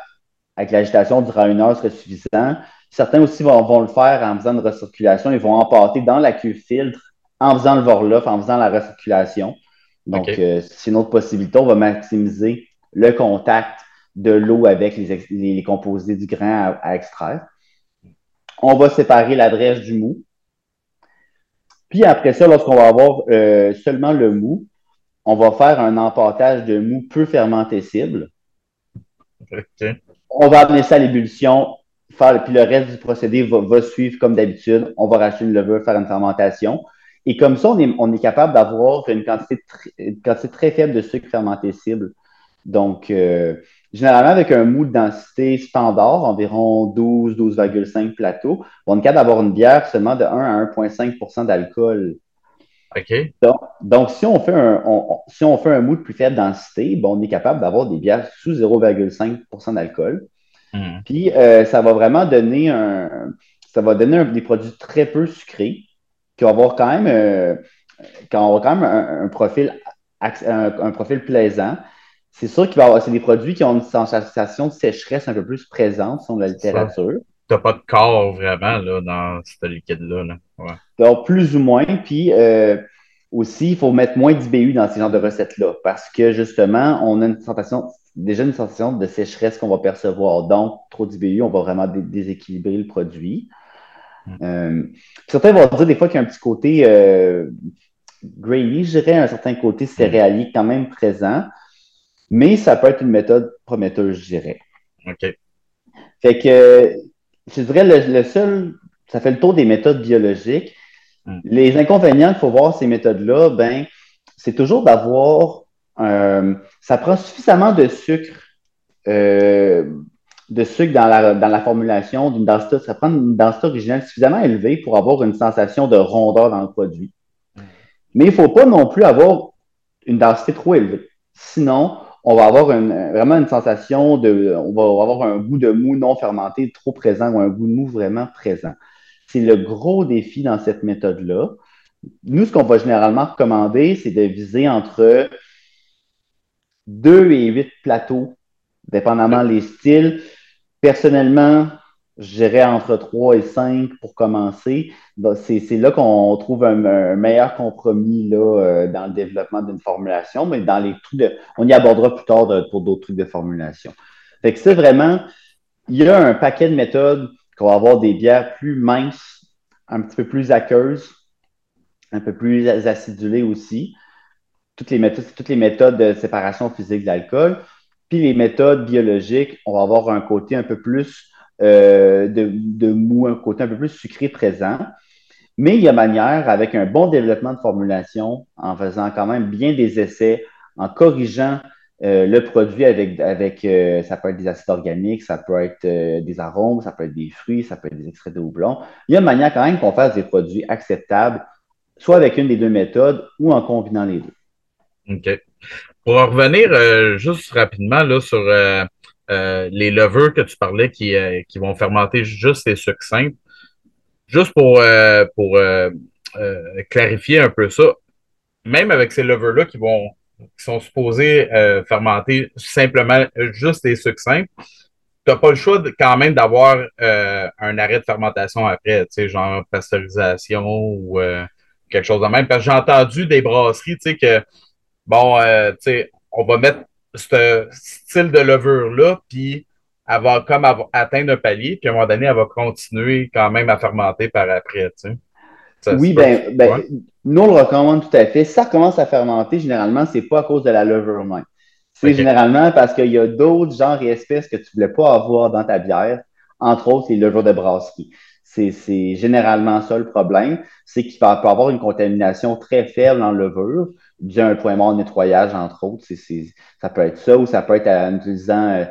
avec l'agitation durant une heure serait suffisant. certains aussi vont, le faire en faisant une recirculation. Ils vont empâter dans la cuve filtre en faisant le vorlof, en faisant la recirculation. Donc, euh, c'est une autre possibilité. On va maximiser le contact de l'eau avec les, composés du grain à, extraire. On va séparer la drèche du mou. Puis après ça, lorsqu'on va avoir euh, seulement le mou, on va faire un empâtage de mou peu fermenté cible. On va amener ça à l'ébullition, puis le reste du procédé va, suivre comme d'habitude. On va racheter une levure, faire une fermentation. Et comme ça, on est, capable d'avoir une quantité, très faible de sucre fermenté cible. Donc, euh, généralement, avec un mou de densité standard, environ 12, 12,5 plateaux, on est capable d'avoir une bière seulement de 1 à 1,5% d'alcool. OK. Donc, si, on fait un, si on fait un mou de plus faible densité, on est capable d'avoir des bières sous 0,5% d'alcool. Hmm. Puis, euh, ça va vraiment donner un, ça va donner des produits très peu sucrés qui vont avoir quand même, euh, quand même un, profil, un, profil plaisant. C'est sûr qu'il va avoir, c'est des produits qui ont une sensation de sécheresse un peu plus présente sur la littérature. Tu n'as pas de corps vraiment là, dans ce liquide-là. Donc, plus ou moins. Puis euh, aussi, il faut mettre moins d'IBU dans ces genres de recettes-là parce que justement, on a une sensation, déjà une sensation de sécheresse qu'on va percevoir. Donc, trop d'IBU, on va vraiment déséquilibrer le produit. Euh, certains vont dire des fois qu'il y a un petit côté euh, grainy, je dirais, un certain côté céréalier quand même présent, mais ça peut être une méthode prometteuse, je dirais. OK. Fait que, je dirais, le, seul, ça fait le tour des méthodes biologiques. Mm. Les inconvénients qu'il faut voir ces méthodes-là, ben, c'est toujours d'avoir, euh, ça prend suffisamment de sucre de sucre dans la, dans la formulation d'une densité, ça prend une densité originale suffisamment élevée pour avoir une sensation de rondeur dans le produit. Mais il ne faut pas non plus avoir une densité trop élevée. Sinon, on va avoir vraiment une sensation de. On va avoir un goût de mou non fermenté trop présent ou un goût de mou vraiment présent. C'est le gros défi dans cette méthode-là. Nous, ce qu'on va généralement recommander, c'est de viser entre 2 et 8 plateaux, dépendamment les styles. Personnellement, je dirais entre 3 et 5 pour commencer. C'est là qu'on trouve un, meilleur compromis euh, dans le développement d'une formulation, mais dans les trucs de. On y abordera plus tard pour d'autres trucs de formulation. Fait que c'est vraiment, il y a un paquet de méthodes qu'on va avoir des bières plus minces, un petit peu plus aqueuses, un peu plus acidulées aussi. Toutes les méthodes, toutes les méthodes de séparation physique de l'alcool. Puis les méthodes biologiques, on va avoir un côté un peu plus euh, de, mou, un côté un peu plus sucré présent. Mais il y a manière, avec un bon développement de formulation, en faisant quand même bien des essais, en corrigeant euh, le produit avec, avec euh, ça peut être des acides organiques, ça peut être des arômes, ça peut être des fruits, ça peut être des extraits de houblon. Il y a manière quand même qu'on fasse des produits acceptables, soit avec une des deux méthodes ou en combinant les deux. OK. Pour en revenir euh, juste rapidement là, sur euh, euh, les levures que tu parlais qui, qui vont fermenter juste les sucres simples, juste pour, pour clarifier un peu ça, même avec ces levures-là qui vont qui sont supposées fermenter simplement juste les sucres simples, tu n'as pas le choix quand même d'avoir un arrêt de fermentation après, genre pasteurisation ou quelque chose de même. Parce que j'ai entendu des brasseries, tu sais, que bon, euh, tu sais, on va mettre ce style de levure-là, puis elle va comme atteindre un palier, puis à un moment donné, elle va continuer quand même à fermenter par après, tu sais. oui, ben, ben nous, on le recommande tout à fait. Si ça commence à fermenter, généralement, c'est pas à cause de la levure même. C'est généralement parce qu'il y a d'autres genres et espèces que tu ne voulais pas avoir dans ta bière, entre autres les levures de brasserie. C'est généralement ça le problème, c'est qu'il va avoir une contamination très faible en levure, dû un point mort de nettoyage, entre autres. ça peut être ça, ou ça peut être en utilisant euh,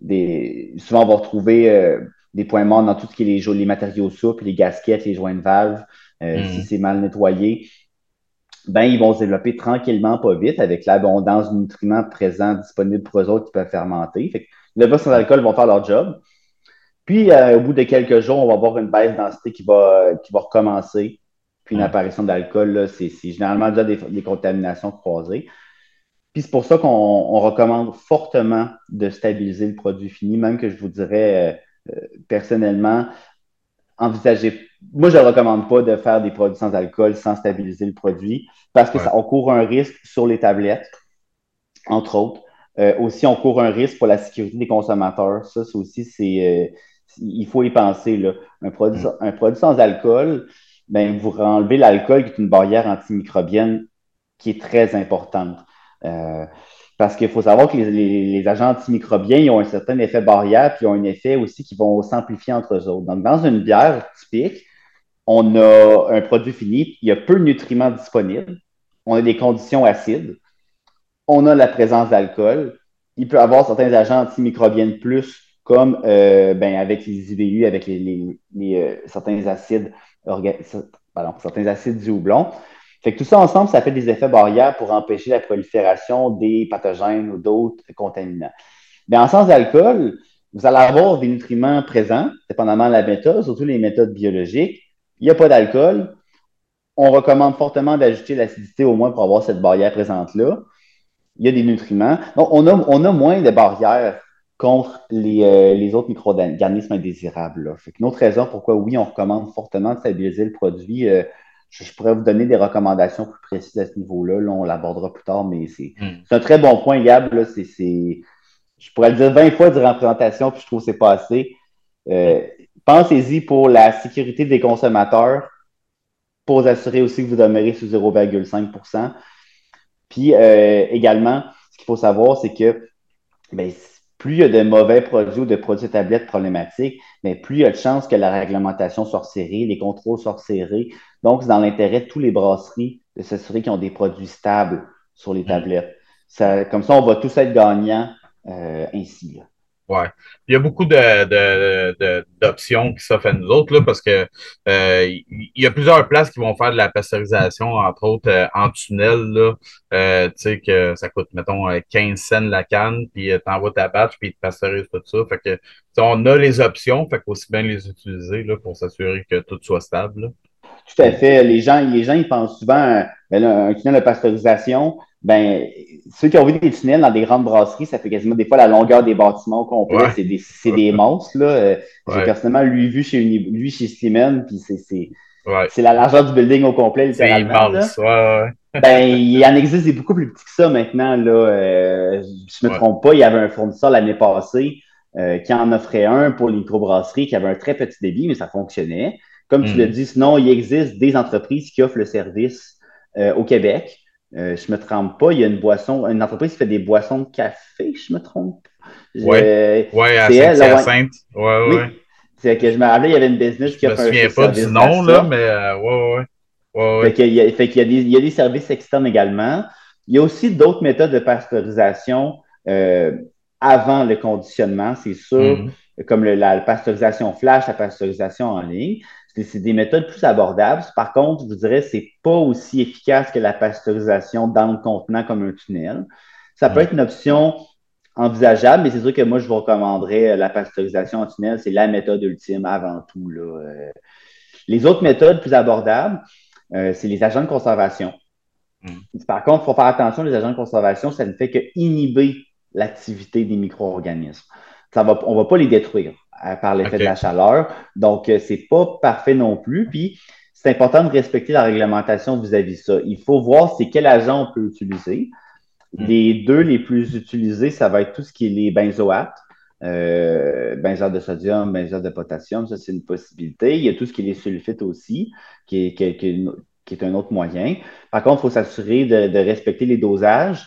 des. Souvent, on va retrouver euh, des points morts dans tout ce qui est les, les matériaux souples, les gasquettes, les joints de valve, euh, si c'est mal nettoyé. Ben, ils vont se développer tranquillement, pas vite, avec l'abondance de nutriments présents disponibles pour eux autres qui peuvent fermenter. Fait que le sans alcool vont faire leur job. Puis, au bout de quelques jours, on va avoir une baisse densité qui va, qui va recommencer. Puis une apparition d'alcool, c'est généralement déjà des, contaminations croisées. Puis c'est pour ça qu'on recommande fortement de stabiliser le produit fini, même que je vous dirais euh, euh, personnellement, envisagez. Moi, je ne recommande pas de faire des produits sans alcool sans stabiliser le produit parce que ça, on court un risque sur les tablettes, entre autres. Euh, aussi, on court un risque pour la sécurité des consommateurs. Ça, c'est aussi, c'est, il faut y penser. Là. Un, produit, mm. un produit sans alcool, ben, vous enlevez l'alcool qui est une barrière antimicrobienne qui est très importante. Euh, parce qu'il faut savoir que les, agents antimicrobiens ils ont un certain effet barrière, puis ils ont un effet aussi qui vont s'amplifier entre eux autres. Donc, dans une bière typique, on a un produit fini, il y a peu de nutriments disponibles, on a des conditions acides, on a la présence d'alcool, il peut y avoir certains agents antimicrobiens plus, comme euh, ben, avec les IVU, avec les, euh, certains acides, pardon, du houblon. Tout ça ensemble, ça fait des effets barrières pour empêcher la prolifération des pathogènes ou d'autres contaminants. Mais en sans alcool, vous allez avoir des nutriments présents, dépendamment de la méthode, surtout les méthodes biologiques. Il n'y a pas d'alcool. On recommande fortement d'ajouter l'acidité au moins pour avoir cette barrière présente-là. Il y a des nutriments. Donc, on a, on a moins de barrières contre les, euh, les autres micro-organismes indésirables. Fait une autre raison pourquoi, oui, on recommande fortement de stabiliser le produit. Euh, je, pourrais vous donner des recommandations plus précises à ce niveau-là. on l'abordera plus tard, mais c'est hmm. un très bon point, Gab. Là, je pourrais le dire 20 fois durant la présentation, puis je trouve que c'est pas assez. Euh, pensez-y pour la sécurité des consommateurs, pour vous assurer aussi que vous demeurez sous 0,5% Puis également, ce qu'il faut savoir, c'est que ben, plus il y a de mauvais produits ou de produits tablettes problématiques, mais plus il y a de chances que la réglementation soit resserrée, les contrôles soient resserrés. Donc, c'est dans l'intérêt de tous les brasseries de s'assurer qu'ils ont des produits stables sur les mm. tablettes. comme ça, on va tous être gagnants euh, ainsi. Là. Ouais. Il y a beaucoup de, d'options qui s'offrent à nous autres, là, parce que euh, il y a plusieurs places qui vont faire de la pasteurisation, entre autres euh, en tunnel, là. Euh, tu sais que ça coûte, mettons, 15 cents la canne, puis t'envoies ta batch, puis ils te pasteurisent tout ça. Fait que on a les options, fait qu'aussi bien les utiliser là, pour s'assurer que tout soit stable. Tout à fait. Les gens, les gens ils pensent souvent ben, un tunnel de pasteurisation, ben, ceux qui ont vu des tunnels dans des grandes brasseries, ça fait quasiment des fois la longueur des bâtiments complets. C'est des, c'est des monstres, là. Euh, j'ai personnellement lui vu chez lui chez Slimane, puis c'est, c'est, c'est la largeur du building au complet, littéralement. C'est immense, <laughs> ben, il en existe beaucoup plus petits que ça maintenant, là. Euh, je me trompe pas, il y avait un fournisseur l'année passée euh, qui en offrait un pour les microbrasseries qui avait un très petit débit, mais ça fonctionnait. Comme tu hmm. le dis, sinon, il existe des entreprises qui offrent le service au Québec. Euh, je me trompe pas, il y a une boisson, une entreprise qui fait des boissons de café, je me trompe? Oui, ouais, à Saint-Hyacinthe. Ouais, ouais. C'est que je me rappelais, il y avait une business qui a fait un Je me souviens pas du nom, là, mais euh, ouais, ouais. ouais, Fait qu'il y, a, fait qu'il y, a des, il y a des services externes également. Il y a aussi d'autres méthodes de pasteurisation euh, avant le conditionnement, c'est sûr, mm-hmm. comme le, la pasteurisation flash, la pasteurisation en ligne c'est des méthodes plus abordables. Par contre, je vous dirais, c'est pas aussi efficace que la pasteurisation dans le contenant comme un tunnel. Ça peut être une option envisageable, mais c'est sûr que moi, je vous recommanderais la pasteurisation en tunnel. C'est la méthode ultime avant tout. Euh, les autres méthodes plus abordables, euh, c'est les agents de conservation. Hmm. Par contre, il faut faire attention, les agents de conservation, ça ne fait que inhiber l'activité des micro-organismes. on ne va pas les détruire par l'effet de la chaleur. Donc, euh, c'est pas parfait non plus. Puis, c'est important de respecter la réglementation vis-à-vis de ça. Il faut voir c'est quel agent on peut utiliser. Hmm. Les deux les plus utilisés, ça va être tout ce qui est les benzoates, euh, benzoate de sodium, benzoate de potassium, ça c'est une possibilité. Il y a tout ce qui est les sulfites aussi, qui est, qui est, un autre moyen. Par contre, il faut s'assurer de, respecter les dosages.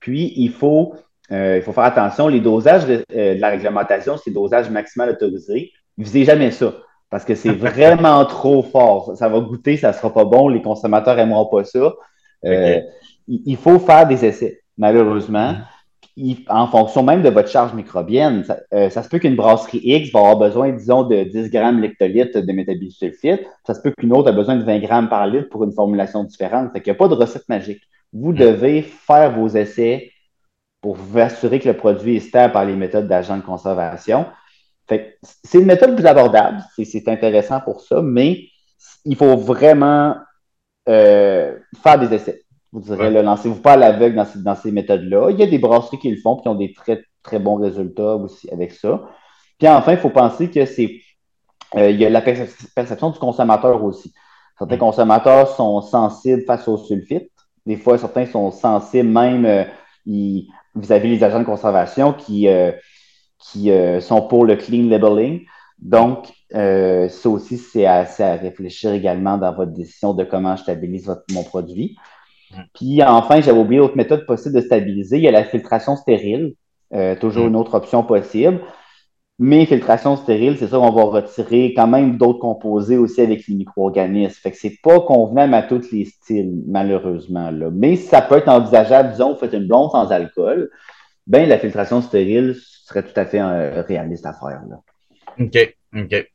Puis, il faut euh, il faut faire attention. Les dosages de, euh, la réglementation, c'est dosage maximal autorisé. Visez jamais ça parce que c'est <laughs> vraiment trop fort. Ça va goûter, ça ne sera pas bon. Les consommateurs n'aimeront pas ça. Euh, il faut faire des essais, malheureusement. en fonction même de votre charge microbienne, ça, se peut qu'une brasserie X va avoir besoin, disons, de 10 grammes lectolitres de métabisulfite. Ça se peut qu'une autre a besoin de 20 grammes par litre pour une formulation différente. Il n'y a pas de recette magique. Vous mm. devez faire vos essais pour vous assurer que le produit est stable par les méthodes d'agent de conservation. c'est une méthode plus abordable, c'est intéressant pour ça, mais il faut vraiment euh, faire des essais. Vous direz, lancez-vous pas à l'aveugle dans, dans, ces méthodes-là. Il y a des brasseries qui le font, qui ont des très, très bons résultats aussi avec ça. Puis enfin, il faut penser que c'est il y a la perception du consommateur aussi. Certains consommateurs sont sensibles face au sulfite. Des fois, certains sont sensibles même vis-à-vis des agents de conservation qui, qui sont pour le clean labeling. Donc, euh, ça aussi, c'est à, à, réfléchir également dans votre décision de comment je stabilise votre, mon produit. Mm. Puis enfin, j'avais oublié autre méthode possible de stabiliser. Il y a la filtration stérile, euh, toujours mm. une autre option possible. Mais filtration stérile, c'est ça, on va retirer quand même d'autres composés aussi avec les micro-organismes. Fait que c'est pas convenable à tous les styles, malheureusement. Là. Mais ça peut être envisageable, disons, vous faites une blonde sans alcool, ben la filtration stérile serait tout à fait euh, réaliste à faire. Là. OK, OK.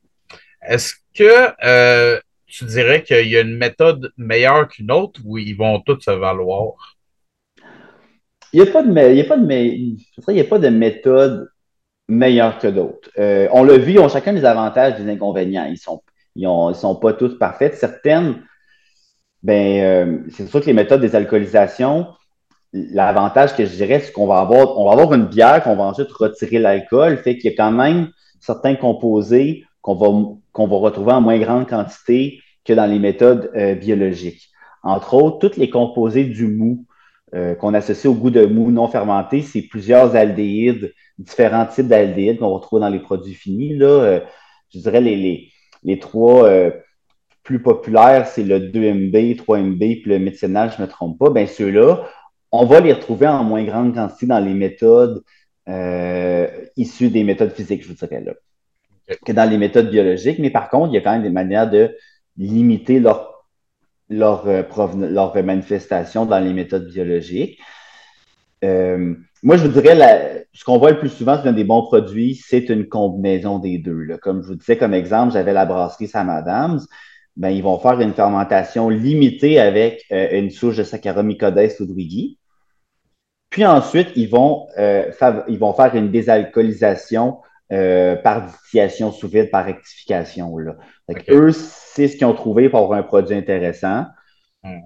Est-ce que euh, tu dirais qu'il y a une méthode meilleure qu'une autre ou ils vont tous se valoir? Il n'y a, pas de, il y a, pas de, il y a pas de méthode meilleure que d'autres. Euh, on l'a vu, ils ont chacun des avantages et des inconvénients. Ils ne sont, ils sont pas tous parfaites. Certaines, ben, euh, c'est sûr que les méthodes des alcoolisations, l'avantage que je dirais, c'est qu'on va avoir, on va avoir une bière qu'on va ensuite retirer l'alcool, fait qu'il y a quand même certains composés qu'on va, retrouver en moins grande quantité que dans les méthodes euh, biologiques. Entre autres, tous les composés du mou qu'on associe au goût de mou non fermenté, c'est plusieurs aldéhydes, différents types d'aldéhydes qu'on retrouve dans les produits finis. Là, euh, je dirais les, les, les trois plus populaires, c'est le 2MB, 3MB, puis le méthanol, je ne me trompe pas. Bien, ceux-là, on va les retrouver en moins grande quantité dans les méthodes issues des méthodes physiques, je vous dirais là que dans les méthodes biologiques, mais par contre, il y a quand même des manières de limiter leur, leur, euh, leur manifestation dans les méthodes biologiques. Euh, moi, je vous dirais, ce qu'on voit le plus souvent un des bons produits, c'est une combinaison des deux. Comme je vous disais comme exemple, j'avais la brasserie Sam Adams. Ben, ils vont faire une fermentation limitée avec euh, une souche de Saccharomycodes Ludwigi. Puis ensuite, ils vont, ils vont faire une désalcoolisation euh, par distillation sous vide, par rectification. Là. Eux, c'est ce qu'ils ont trouvé pour avoir un produit intéressant. Hmm.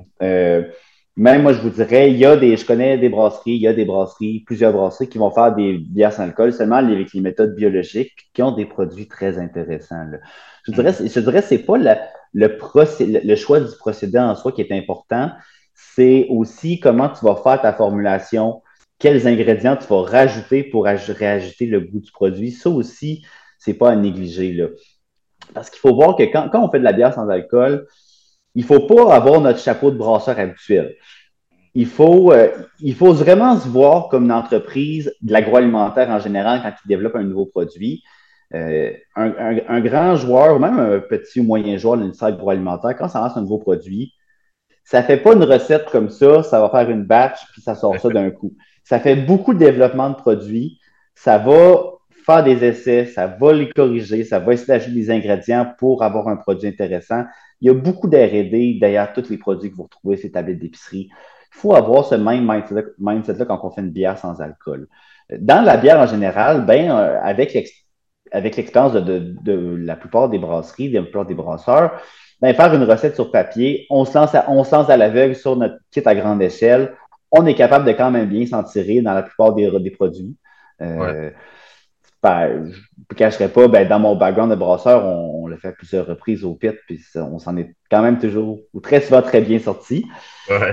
Même moi, je vous dirais, il y a des, je connais des brasseries, il y a des brasseries, plusieurs brasseries qui vont faire des bières sans alcool seulement avec les méthodes biologiques qui ont des produits très intéressants. Je dirais, hmm. je dirais, c'est pas le, le choix du procédé en soi qui est important, c'est aussi comment tu vas faire ta formulation, quels ingrédients tu vas rajouter pour réajouter le goût du produit. Ça aussi, c'est pas à négliger. Là. Parce qu'il faut voir que quand, on fait de la bière sans alcool, il ne faut pas avoir notre chapeau de brasseur habituel. Il faut, euh, il faut vraiment se voir comme une entreprise de l'agroalimentaire en général quand il développe un nouveau produit. Euh, un, grand joueur, même un petit ou moyen joueur de l'industrie agroalimentaire, quand ça lance un nouveau produit, ça ne fait pas une recette comme ça, ça va faire une batch, puis ça sort ça d'un coup. Ça fait beaucoup de développement de produits. Ça va faire des essais, ça va les corriger, ça va essayer d'ajouter des ingrédients pour avoir un produit intéressant. Il y a beaucoup d'RD derrière tous les produits que vous retrouvez ces tablettes d'épicerie. Il faut avoir ce même mindset-là quand on fait une bière sans alcool. Dans la bière en général, ben, euh, avec l'expérience de, la plupart des brasseries, de la plupart des brasseurs, ben, faire une recette sur papier, on se lance à, on se lance à l'aveugle sur notre kit à grande échelle on est capable de quand même bien s'en tirer dans la plupart des, produits. Euh, ben, je ne cacherai pas, ben, dans mon background de brasseur, on, l'a fait plusieurs reprises au pit, puis on s'en est quand même toujours, ou très souvent, très bien sorti.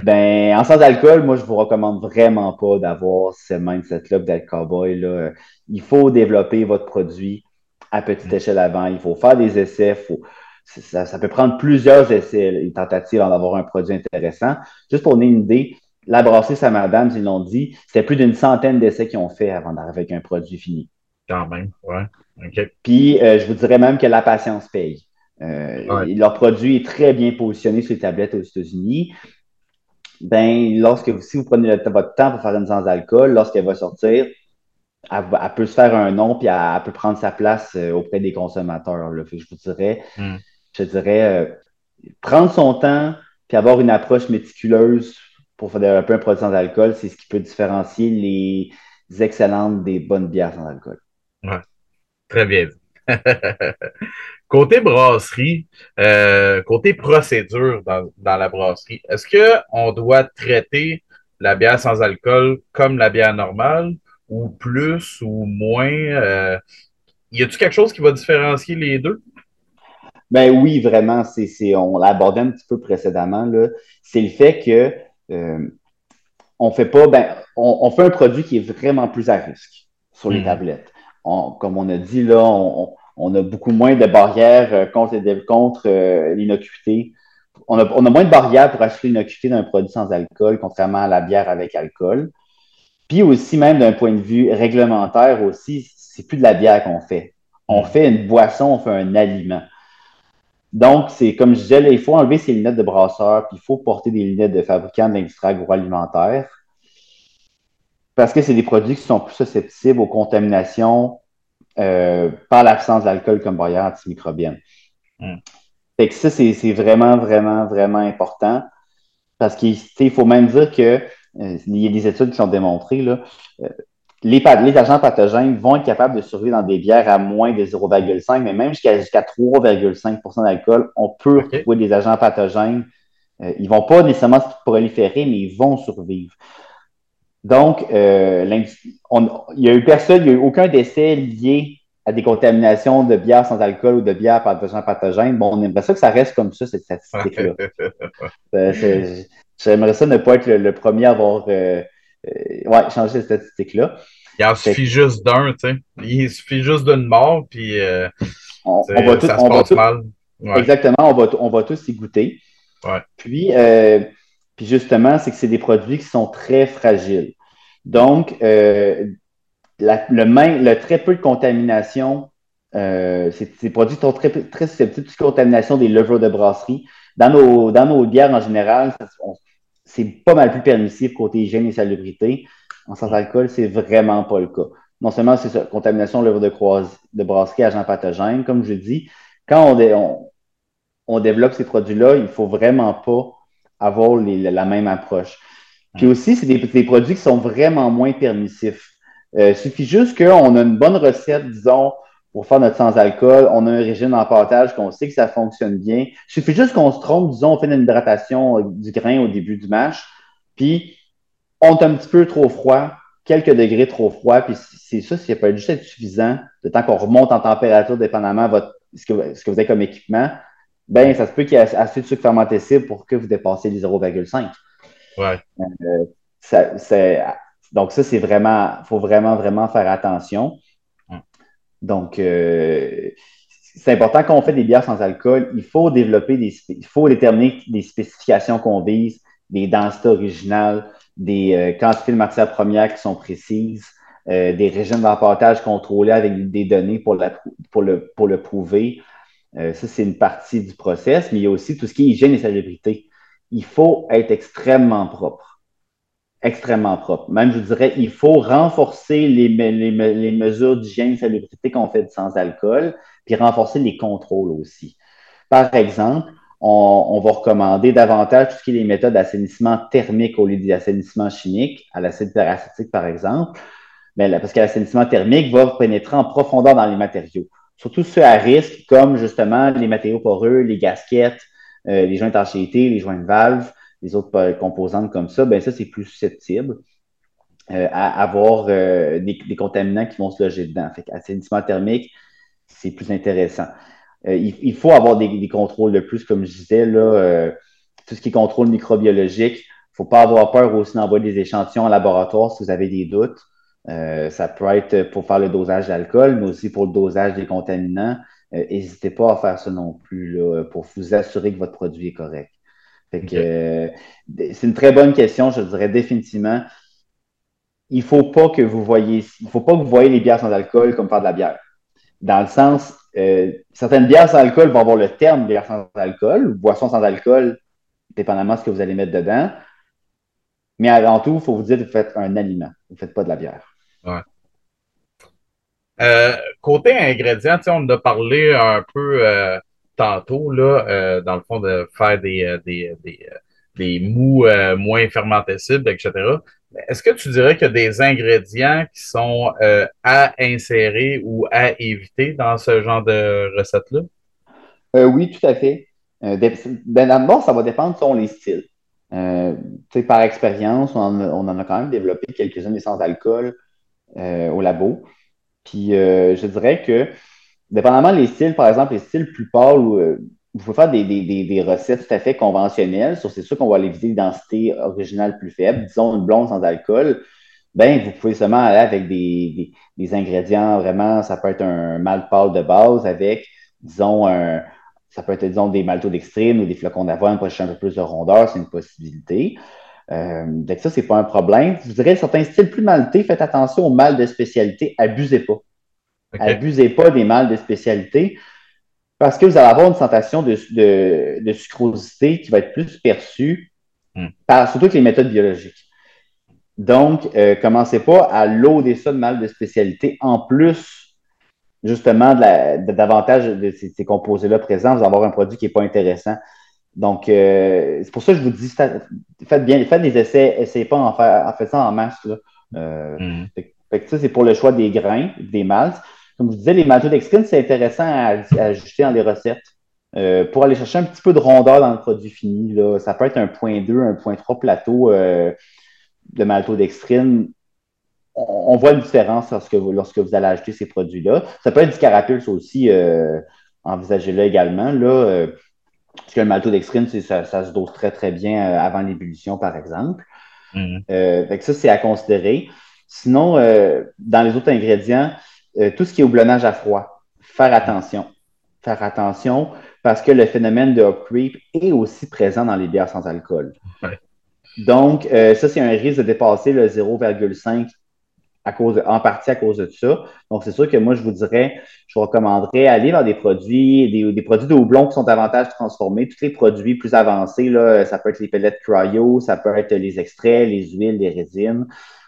Ben, en sans alcool, moi, je vous recommande vraiment pas d'avoir ce mindset-là d'être cowboy. Là. Il faut développer votre produit à petite mm. échelle avant. Il faut faire des essais. ça, ça, peut prendre plusieurs essais, une tentative avant d'avoir un produit intéressant. Juste pour donner une idée, la brasserie Saint-Madame, ils l'ont dit, c'était plus d'une centaine d'essais qu'ils ont fait avant d'arriver avec un produit fini. Quand même, ouais. Puis, euh, je vous dirais même que la patience paye. Euh, leur produit est très bien positionné sur les tablettes aux États-Unis. Ben, lorsque si vous prenez votre temps pour faire une sans alcool, lorsqu'elle va sortir, elle, peut se faire un nom puis elle, peut prendre sa place euh, auprès des consommateurs. je vous dirais, hmm. je dirais, prendre son temps puis avoir une approche méticuleuse pour faire un peu un produit sans alcool, c'est ce qui peut différencier les excellentes des bonnes bières sans alcool. Ouais. Très bien. <laughs> côté brasserie, euh, côté procédure dans, la brasserie, est-ce qu'on doit traiter la bière sans alcool comme la bière normale ou plus ou moins? Euh, y a-t-il quelque chose qui va différencier les deux? Ben oui, vraiment, c'est, on l'a abordé un petit peu précédemment. C'est le fait que euh, on fait pas, ben, on, fait un produit qui est vraiment plus à risque sur les hmm. tablettes. Comme on a dit, là, on, a beaucoup moins de barrières euh, contre, contre euh, l'innocuité. On a, on a, moins de barrières pour acheter l'innocuité d'un produit sans alcool, contrairement à la bière avec alcool. Puis aussi, même d'un point de vue réglementaire aussi, c'est plus de la bière qu'on fait. On hmm. fait une boisson, on fait un aliment. Donc, c'est comme je disais, il faut enlever ses lunettes de brasseur, puis il faut porter des lunettes de fabricant de l'industrie agroalimentaire parce que c'est des produits qui sont plus susceptibles aux contaminations euh, par l'absence d'alcool comme barrière antimicrobienne. Hmm. Fait que ça, c'est vraiment, vraiment, vraiment important parce qu'il faut même dire que euh, il y a des études qui sont démontrées, là, euh, les, les, agents pathogènes vont être capables de survivre dans des bières à moins de 0,5, mais même jusqu'à 3,5% d'alcool, on peut trouver des agents pathogènes. Euh, ils ne vont pas nécessairement se proliférer, mais ils vont survivre. Donc, euh, il n'y a eu personne, il n'y a eu aucun décès lié à des contaminations de bières sans alcool ou de bières par des agents pathogènes. Bon, on aimerait ça que ça reste comme ça, cette statistique-là. <laughs> Euh, j'aimerais ça ne pas être le, premier à avoir euh, ouais, changer cette statistique-là. Il en suffit juste d'un, tu sais. Il suffit juste d'une mort, puis on, va ça se passe mal. Exactement, on va, on va tous y goûter. Ouais. Puis, puis justement, c'est que c'est des produits qui sont très fragiles. Donc, le, le très peu de contamination, c'est des produits sont très, très susceptibles de contamination des levures de brasserie. Dans nos, dans nos bières en général, on, c'est pas mal plus permissif côté hygiène et salubrité. En sans alcool, c'est vraiment pas le cas. Non seulement c'est ça, contamination levure de, de brasserie, agents pathogènes, comme je dis, quand on, développe ces produits-là, il faut vraiment pas avoir la même approche. Puis aussi, c'est des, produits qui sont vraiment moins permissifs. Euh, il suffit juste qu'on a une bonne recette, disons, pour faire notre sans-alcool. On a un régime d'emportage qu'on sait que ça fonctionne bien. Il suffit juste qu'on se trompe, disons, on fait une hydratation euh, du grain au début du mash, puis on est un petit peu trop froid, quelques degrés trop froid, puis c'est ça, ça peut juste être suffisant, de temps qu'on remonte en température dépendamment de ce, que, vous avez comme équipement, ben ça se peut qu'il y ait assez de sucre fermenté pour que vous dépassiez les 0,5. Ouais. Euh, donc ça, c'est vraiment, il faut vraiment, vraiment faire attention. Donc, euh, c'est important quand on fait des bières sans alcool, il faut développer des, il faut déterminer des spécifications qu'on vise, des densités originales, des euh, quantités de matières premières qui sont précises, euh, des régimes d'emportage contrôlés avec des données pour, pour, le, pour le prouver. Ça, c'est une partie du process, mais il y a aussi tout ce qui est hygiène et salubrité. Il faut être extrêmement propre extrêmement propre. Même, je dirais, il faut renforcer les, mesures d'hygiène et salubrité qu'on fait sans alcool, puis renforcer les contrôles aussi. Par exemple, on, va recommander davantage tout ce qui est les méthodes d'assainissement thermique au lieu d'assainissement chimique, à l'acide paracétique, par exemple. Là, parce que l'assainissement thermique va pénétrer en profondeur dans les matériaux. Surtout ceux à risque, comme justement les matériaux poreux, les gasquettes, euh, les joints d'étanchéité, les joints de valve les autres composantes comme ça, ben ça, c'est plus susceptible euh, à avoir euh, des, contaminants qui vont se loger dedans. Fait assainissement thermique, c'est plus intéressant. Il, faut avoir des, contrôles de plus, comme je disais, là, tout ce qui est contrôle microbiologique. Il ne faut pas avoir peur aussi d'envoyer des échantillons en laboratoire si vous avez des doutes. Ça peut être pour faire le dosage d'alcool, mais aussi pour le dosage des contaminants. N'hésitez pas à faire ça non plus là, pour vous assurer que votre produit est correct. Euh, c'est une très bonne question, je dirais définitivement. Il ne faut pas que vous voyez, il faut pas que vous voyez les bières sans alcool comme faire de la bière. Dans le sens, euh, certaines bières sans alcool vont avoir le terme bière sans alcool ou boisson sans alcool, dépendamment de ce que vous allez mettre dedans. Mais avant tout, il faut vous dire que vous faites un aliment. Vous ne faites pas de la bière. Euh, côté ingrédients, on a parlé un peu tantôt, là, euh, dans le fond, de faire des, euh, des, des, euh, des mous moins fermentescibles, etc. Est-ce que tu dirais qu'il y a des ingrédients qui sont à insérer ou à éviter dans ce genre de recette-là? oui, tout à fait. ben, d'abord, ça va dépendre selon les styles. par expérience, on, on, en a quand même développé quelques-unes sans alcool au labo. Puis je dirais que dépendamment des styles, par exemple, les styles plus pâles, euh, vous pouvez faire des, des, des, recettes tout à fait conventionnelles. C'est sûr qu'on va aller viser des densités originales plus faibles, disons une blonde sans alcool. Ben, vous pouvez seulement aller avec des, des, ingrédients vraiment, ça peut être un malt pâle de base avec, disons, un, ça peut être, disons, des maltodextrines ou des flocons d'avoine pour chercher un peu plus de rondeur, c'est une possibilité. Euh, donc ça, c'est pas un problème. Je dirais certains styles plus maltés, faites attention aux mâles de spécialité, abusez pas. Abusez pas des mâles de spécialité parce que vous allez avoir une sensation de, de, sucrosité qui va être plus perçue hmm. par surtout avec les méthodes biologiques. Donc, euh, commencez pas à loader ça de mâles de spécialité en plus justement de, davantage de ces, composés-là présents, vous allez avoir un produit qui n'est pas intéressant. Donc, euh, c'est pour ça que je vous dis, faites bien, faites des essais, essayez pas en faire, en fait ça en masse. Euh, hmm. ça, c'est pour le choix des grains, des maltes. Comme je disais, les maltodextrines, c'est intéressant à, ajuster dans les recettes. Euh, pour aller chercher un petit peu de rondeur dans le produit fini, là, ça peut être un point 2, un point 3 plateau de maltodextrine. On, voit une différence lorsque vous, lorsque vous allez ajouter ces produits-là. Ça peut être du carapulse aussi, envisagez-le également. Là, parce que le maltodextrine, ça, ça, se dose très, très bien avant l'ébullition, par exemple. Mm-hmm. ça, c'est à considérer. Sinon, dans les autres ingrédients, euh, tout ce qui est houblonnage à froid, faire attention. Faire attention parce que le phénomène de hop creep est aussi présent dans les bières sans alcool. Donc, euh, ça, c'est un risque de dépasser le 0,5 à cause en partie à cause de ça. Donc, c'est sûr que moi, je vous dirais, je recommanderais aller dans des produits, des, produits de houblon qui sont davantage transformés. Tous les produits plus avancés, là, ça peut être les pellets cryo, ça peut être les extraits, les huiles, les résines.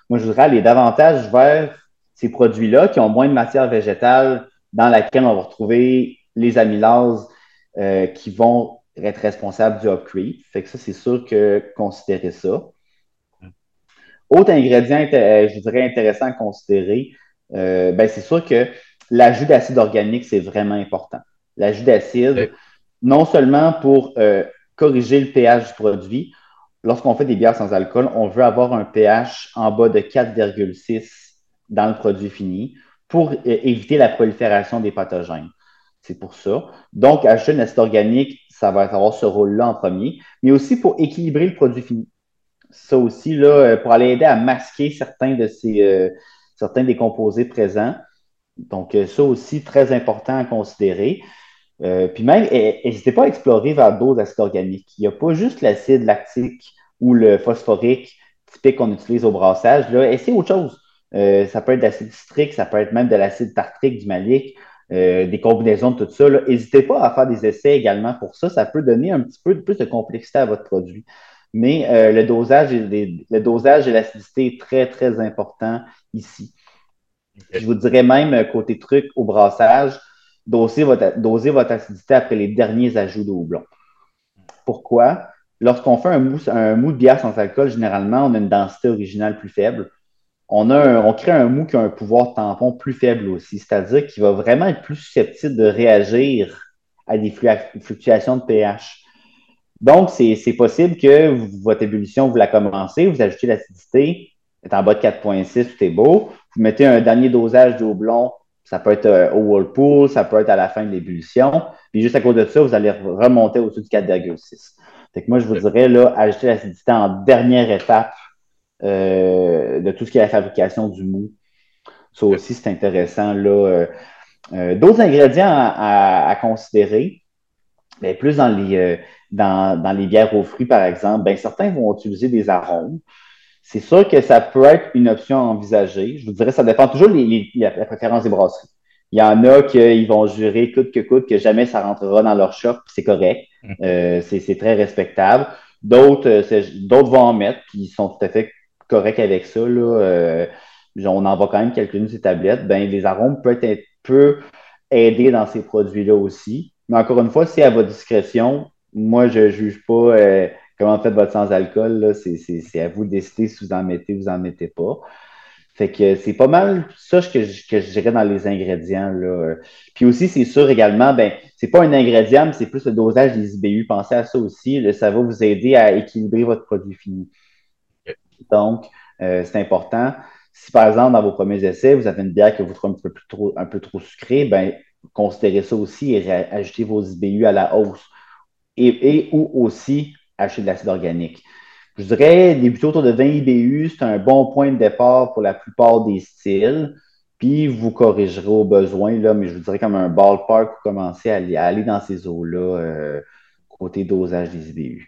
Moi, je voudrais aller davantage vers ces produits-là qui ont moins de matière végétale dans laquelle on va retrouver les amylases euh, qui vont être responsables du upgrade. Fait que ça, c'est sûr que considérer ça. Autre ingrédient, euh, je dirais intéressant à considérer, euh, ben, c'est sûr que l'ajout d'acide organique, c'est vraiment important. L'ajout d'acide, non seulement pour corriger le pH du produit, lorsqu'on fait des bières sans alcool, on veut avoir un pH en bas de 4,6 dans le produit fini pour éviter la prolifération des pathogènes. C'est pour ça. Donc, acheter une acide organique, ça va avoir ce rôle-là en premier, mais aussi pour équilibrer le produit fini. Ça aussi, là, euh, pour aller aider à masquer certains de ces euh, certains des composés présents. Donc, euh, ça aussi, très important à considérer. puis même, n'hésitez pas à explorer vers d'autres acides organiques. Il n'y a pas juste l'acide lactique ou le phosphorique typique qu'on utilise au brassage. Là, essayez autre chose. Ça peut être de l'acide citrique, ça peut être même de l'acide tartrique, du malique, des combinaisons de tout ça. N'hésitez pas à faire des essais également pour ça. Ça peut donner un petit peu plus de complexité à votre produit. Mais euh, le, dosage et le dosage et l'acidité est très, très important ici. Je vous dirais même, côté truc au brassage, doser votre, doser votre acidité après les derniers ajouts de houblon. Pourquoi? Lorsqu'on fait un mousse, un mou de bière sans alcool, généralement, on a une densité originale plus faible on, a on crée un mou qui a un pouvoir tampon plus faible aussi, c'est-à-dire qu'il va vraiment être plus susceptible de réagir à des fluctuations de pH. Donc, c'est possible que votre ébullition, vous la commencez, vous ajoutez l'acidité, est en bas de 4,6, tout est beau. Vous mettez un dernier dosage de houblon, ça peut être euh, au whirlpool, ça peut être à la fin de l'ébullition. Puis juste à cause de ça, vous allez remonter au-dessus de 4,6. Fait que moi, je vous dirais, là, ajouter l'acidité en dernière étape euh, de tout ce qui est la fabrication du mou. Ça aussi, c'est intéressant. Là. Euh, d'autres ingrédients à, considérer, ben, plus dans les, dans, les bières aux fruits, par exemple, ben, certains vont utiliser des arômes. C'est sûr que ça peut être une option envisagée. Je vous dirais, ça dépend toujours de la préférence des brasseries. Il y en a qui vont jurer coûte que coûte que jamais ça rentrera dans leur shop, c'est correct. Mm. c'est très respectable. D'autres, d'autres vont en mettre, puis ils sont tout à fait correct avec ça. Là, euh, on en voit quand même quelques-unes ces tablettes. Ben, les arômes peuvent être peu aider dans ces produits-là aussi. Mais encore une fois, c'est à votre discrétion. Moi, je ne juge pas euh, comment faites votre sans-alcool. C'est à vous de décider si vous en mettez ou vous en mettez pas. Fait que c'est pas mal ça que je, dirais dans les ingrédients. Là. Puis aussi, c'est sûr également, ben, c'est pas un ingrédient, mais c'est plus le dosage des IBU. Pensez à ça aussi. ça va vous aider à équilibrer votre produit fini. Donc, euh, c'est important. Si par exemple, dans vos premiers essais, vous avez une bière que vous trouvez un peu, trop, un peu trop sucrée, ben, considérer ça aussi et ajouter vos IBU à la hausse. Et, ou aussi acheter de l'acide organique. Je dirais, débuter autour de 20 IBU, c'est un bon point de départ pour la plupart des styles. Puis vous corrigerez au besoin, là, mais je vous dirais comme un ballpark pour commencer à aller, dans ces eaux-là, euh, côté dosage des IBU.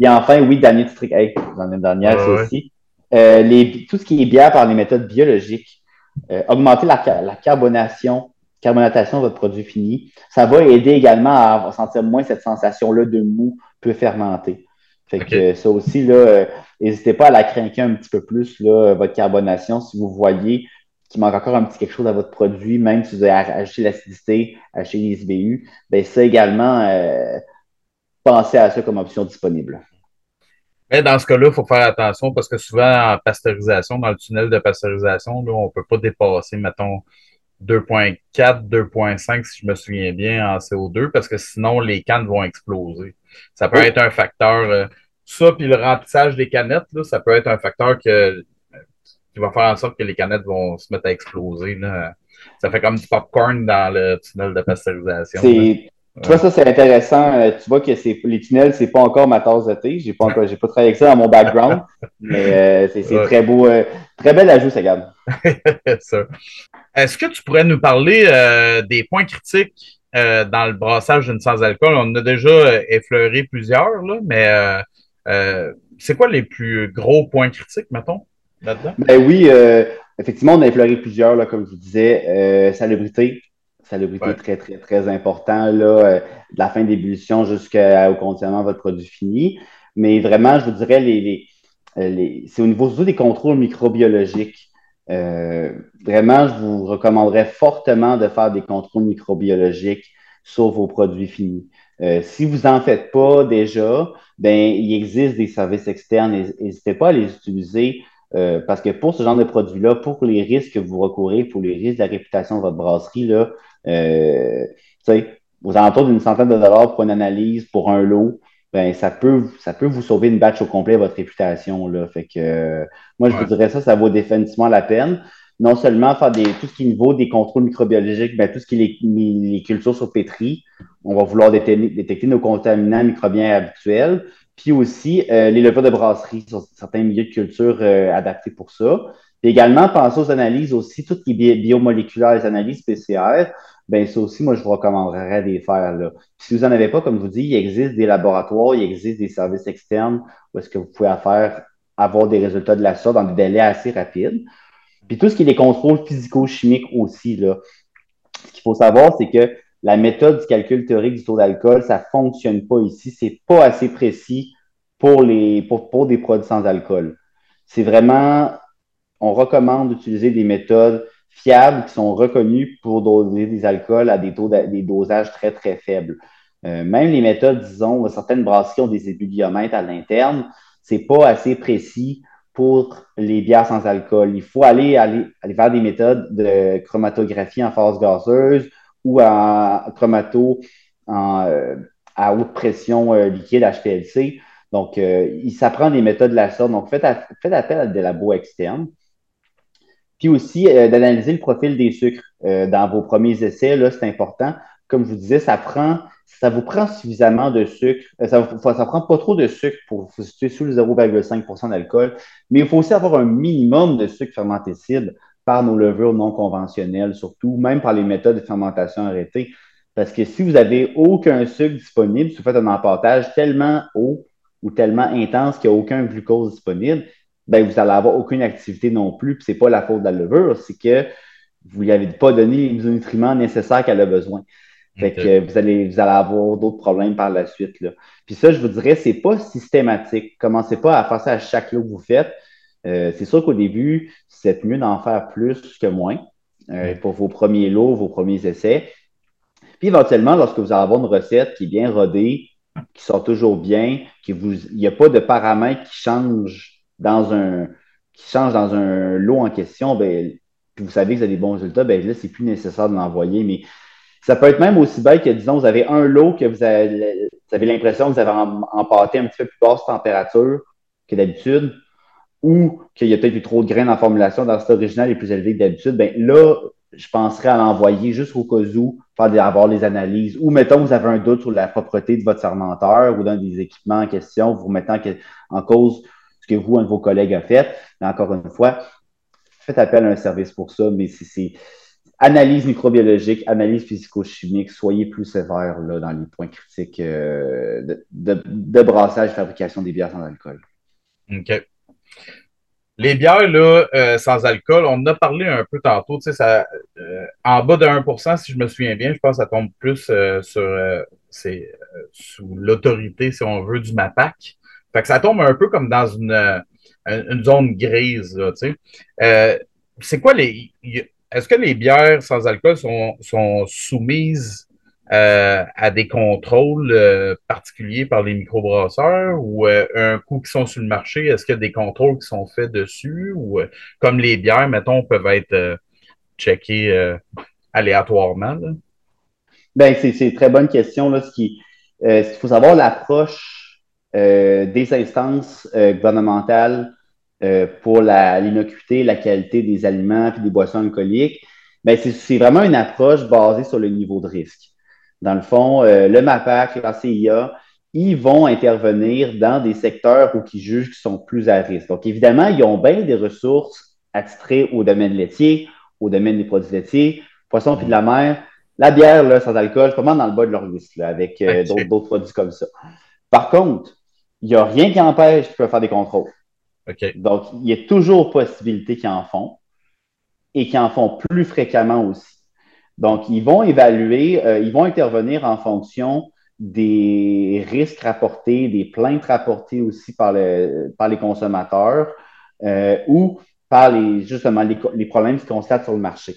Et enfin, oui, dernier truc, hey, l'année dernière, c'est aussi. Euh, les, tout ce qui est bière par les méthodes biologiques, euh, augmenter la, la, carbonation, carbonatation de votre produit fini, ça va aider également à sentir moins cette sensation-là de mou peu fermenté. Fait que ça aussi, là, euh, n'hésitez pas à la craquer un petit peu plus, là, votre carbonation, si vous voyez qu'il manque encore un petit quelque chose à votre produit, même si vous avez ajouté l'acidité, ajouté les IBU, ben ça également, euh, pensez à ça comme option disponible. Mais dans ce cas-là, il faut faire attention parce que souvent, en pasteurisation, dans le tunnel de pasteurisation, là, on ne peut pas dépasser, mettons, 2.4, 2.5, si je me souviens bien, en CO2, parce que sinon, les cannes vont exploser. Ça peut être un facteur. Euh, ça, puis le remplissage des canettes, là, ça peut être un facteur que, qui va faire en sorte que les canettes vont se mettre à exploser. Là. Ça fait comme du popcorn dans le tunnel de pasteurisation. Tu vois, ça, c'est intéressant. Euh, tu vois que les tunnels, c'est pas encore ma tasse de thé. J'ai pas encore, j'ai pas travaillé avec ça dans mon background. <laughs> mais euh, c'est très beau. Euh, très bel ajout, ça, gamme. <laughs> Est-ce que tu pourrais nous parler des points critiques dans le brassage d'une sans-alcool? On en a déjà effleuré plusieurs, là, mais c'est quoi les plus gros points critiques, mettons, là-dedans? Ben oui, effectivement, on a effleuré plusieurs, là, comme je vous disais. salubrité, salubrité très, très, très important, là, euh, de la fin d'ébullition jusqu'au conditionnement de votre produit fini. Mais vraiment, je vous dirais, les, euh, les, c'est au niveau des contrôles microbiologiques. Euh, vraiment, je vous recommanderais fortement de faire des contrôles microbiologiques sur vos produits finis. si vous n'en faites pas déjà, ben, il existe des services externes. N'hésitez pas à les utiliser parce que pour ce genre de produit-là, pour les risques que vous recourez, pour les risques de la réputation de votre brasserie, là, euh, aux alentours d'une centaine de dollars pour une analyse, pour un lot, ben, ça peut, ça peut vous sauver une batch au complet votre réputation. Là. Fait que, euh, moi, je vous dirais ça, ça vaut définitivement la peine. Non seulement faire des, tout ce qui est niveau des contrôles microbiologiques, ben, tout ce qui est les, cultures sur pétri, on va vouloir détecter, nos contaminants microbiens habituels, puis aussi euh, les levures de brasserie sur certains milieux de culture adaptés pour ça. Puis également, penser aux analyses aussi, tout ce qui est biomoléculaire, les analyses PCR, ben ça aussi, moi, je vous recommanderais de les faire. Là. si vous n'en avez pas, comme je vous dis, il existe des laboratoires, il existe des services externes où est-ce que vous pouvez faire, avoir des résultats de la sorte dans des délais assez rapides. Puis tout ce qui est des contrôles physico-chimiques aussi, là. Ce qu'il faut savoir, c'est que la méthode du calcul théorique du taux d'alcool, ça ne fonctionne pas ici. C'est pas assez précis pour, les, pour, pour des produits sans alcool. C'est vraiment on recommande d'utiliser des méthodes fiables qui sont reconnues pour doser des alcools à des, taux des dosages très, très faibles. Euh, même les méthodes, disons, certaines brasseries ont des ébuliomètres à l'interne, c'est pas assez précis pour les bières sans alcool. Il faut aller, aller, aller vers des méthodes de chromatographie en phase gazeuse ou en chromato euh, à haute pression euh, liquide HPLC. Donc, il s'apprend des méthodes de la sorte. Donc, faites, faites appel à des labos externes. Puis aussi euh, d'analyser le profil des sucres euh, dans vos premiers essais, là, c'est important. Comme je vous disais, ça prend, ça vous prend suffisamment de sucre. Euh, ça ne prend pas trop de sucre pour vous situer sous le 0,5% d'alcool, mais il faut aussi avoir un minimum de sucre fermentescible par nos levures non conventionnelles, surtout, même par les méthodes de fermentation arrêtée. Parce que si vous n'avez aucun sucre disponible, si vous faites un empâtage tellement haut ou tellement intense qu'il n'y a aucun glucose disponible, ben, vous n'allez avoir aucune activité non plus. Ce n'est pas la faute de la levure, c'est que vous lui avez pas donné les nutriments nécessaires qu'elle a besoin. Fait que vous allez, vous allez avoir d'autres problèmes par la suite. Là. Puis ça, je vous dirais, c'est pas systématique. Commencez pas à faire ça à chaque lot que vous faites. Euh, c'est sûr qu'au début, c'est mieux d'en faire plus que moins euh, pour vos premiers lots, vos premiers essais. Puis éventuellement, lorsque vous allez avoir une recette qui est bien rodée, qui sort toujours bien, qu'il n'y a pas de paramètres qui changent dans un qui change dans un lot en question, ben, puis vous savez que vous avez des bons résultats, ben là, c'est plus nécessaire de l'envoyer. Mais ça peut être même aussi bête que, disons, vous avez un lot que vous avez, l'impression que vous avez empâté un petit peu plus basse température que d'habitude, ou qu'il y a peut-être eu trop de graines en formulation dans cet original est plus élevé que d'habitude, ben là, je penserais à l'envoyer juste au cas où, faire avoir les analyses. Ou mettons, vous avez un doute sur la propreté de votre fermenteur ou d'un des équipements en question, vous mettant en cause ce que vous, un de vos collègues a fait. Mais encore une fois, faites appel à un service pour ça, mais c'est analyse microbiologique, analyse physico-chimique, soyez plus sévère là, dans les points critiques euh, de, brassage et fabrication des bières sans alcool. OK. Les bières là, euh, sans alcool, on en a parlé un peu tantôt. Ça, euh, en bas de 1% si je me souviens bien, je pense que ça tombe plus sur sous l'autorité, si on veut, du MAPAC. Fait que ça tombe un peu comme dans une, une zone grise. c'est quoi les est-ce que les bières sans alcool sont, soumises euh, à des contrôles euh, particuliers par les microbrasseurs ou euh, un coup qui sont sur le marché, est-ce qu'il y a des contrôles qui sont faits dessus ou comme les bières, mettons, peuvent être checkées aléatoirement? Ben, c'est une très bonne question. Là. il faut savoir l'approche des instances gouvernementales euh, pour l'innocuité, la, qualité des aliments et des boissons alcooliques, ben c'est vraiment une approche basée sur le niveau de risque. Dans le fond, euh, le MAPAC, la CIA, ils vont intervenir dans des secteurs où ils jugent qu'ils sont plus à risque. Donc, évidemment, ils ont bien des ressources attitrées au domaine laitier, au domaine des produits laitiers, poissons puis de la mer. La bière, là, sans alcool, comment dans le bas de leur liste, avec euh, d'autres produits comme ça. Par contre, il n'y a rien qui empêche qu'ils peuvent faire des contrôles. Donc, il y a toujours possibilité qu'ils en font et qu'ils en font plus fréquemment aussi. Donc, ils vont évaluer, euh, ils vont intervenir en fonction des risques rapportés, des plaintes rapportées aussi par, par les consommateurs euh, ou par les, justement les, problèmes qu'ils constatent sur le marché.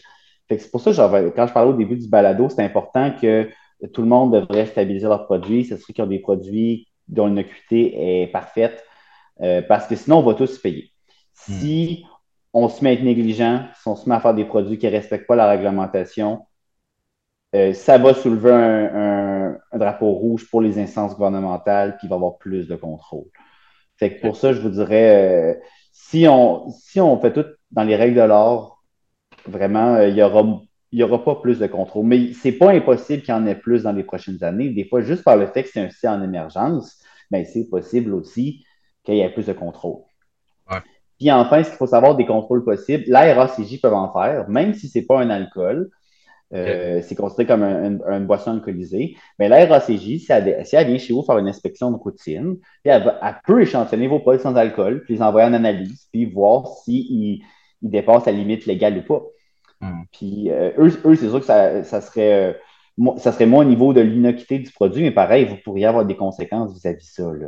C'est pour ça que quand je parlais au début du balado, c'est important que tout le monde devrait stabiliser leurs produits. Ce serait qu'ils ont des produits dont une acuité est parfaite, euh, parce que sinon, on va tous payer. Hmm. Si on se met à être négligent, si on se met à faire des produits qui ne respectent pas la réglementation, euh, ça va soulever un, drapeau rouge pour les instances gouvernementales, puis il va y avoir plus de contrôle. Fait pour ça, je vous dirais, euh, si, on, si on fait tout dans les règles de l'art, vraiment, il n'y aura, y aura pas plus de contrôle. Mais ce n'est pas impossible qu'il y en ait plus dans les prochaines années. Des fois, juste par le fait que c'est un site en émergence, mais c'est possible aussi qu'il y ait plus de contrôle. Puis enfin, ce qu'il faut savoir des contrôles possibles, la RACJ peuvent en faire, même si ce n'est pas un alcool. Euh, c'est considéré comme une boisson alcoolisée. Mais la RACJ, si elle, vient chez vous faire une inspection de routine, elle, peut échantillonner vos produits sans alcool, puis les envoyer en analyse, puis voir s'ils si dépassent la limite légale ou pas. Hmm. Puis euh, eux, c'est sûr que ça, serait, euh, ça serait moins au niveau de l'inocuité du produit, mais pareil, vous pourriez avoir des conséquences vis-à-vis de ça. Là.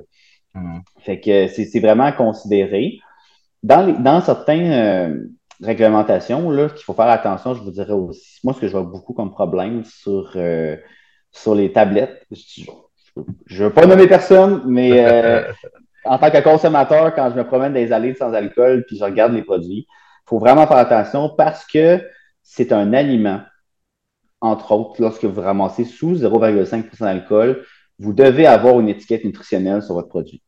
Mm. Fait que c'est vraiment considéré. Dans, dans certaines euh, réglementations, là, qu'il faut faire attention, je vous dirais aussi, moi, ce que je vois beaucoup comme problème sur, sur les tablettes, je ne veux pas nommer personne, mais <laughs> en tant que consommateur, quand je me promène dans les allées sans alcool puis je regarde les produits, il faut vraiment faire attention parce que c'est un aliment, entre autres, lorsque vous ramassez sous 0,5% d'alcool, vous devez avoir une étiquette nutritionnelle sur votre produit.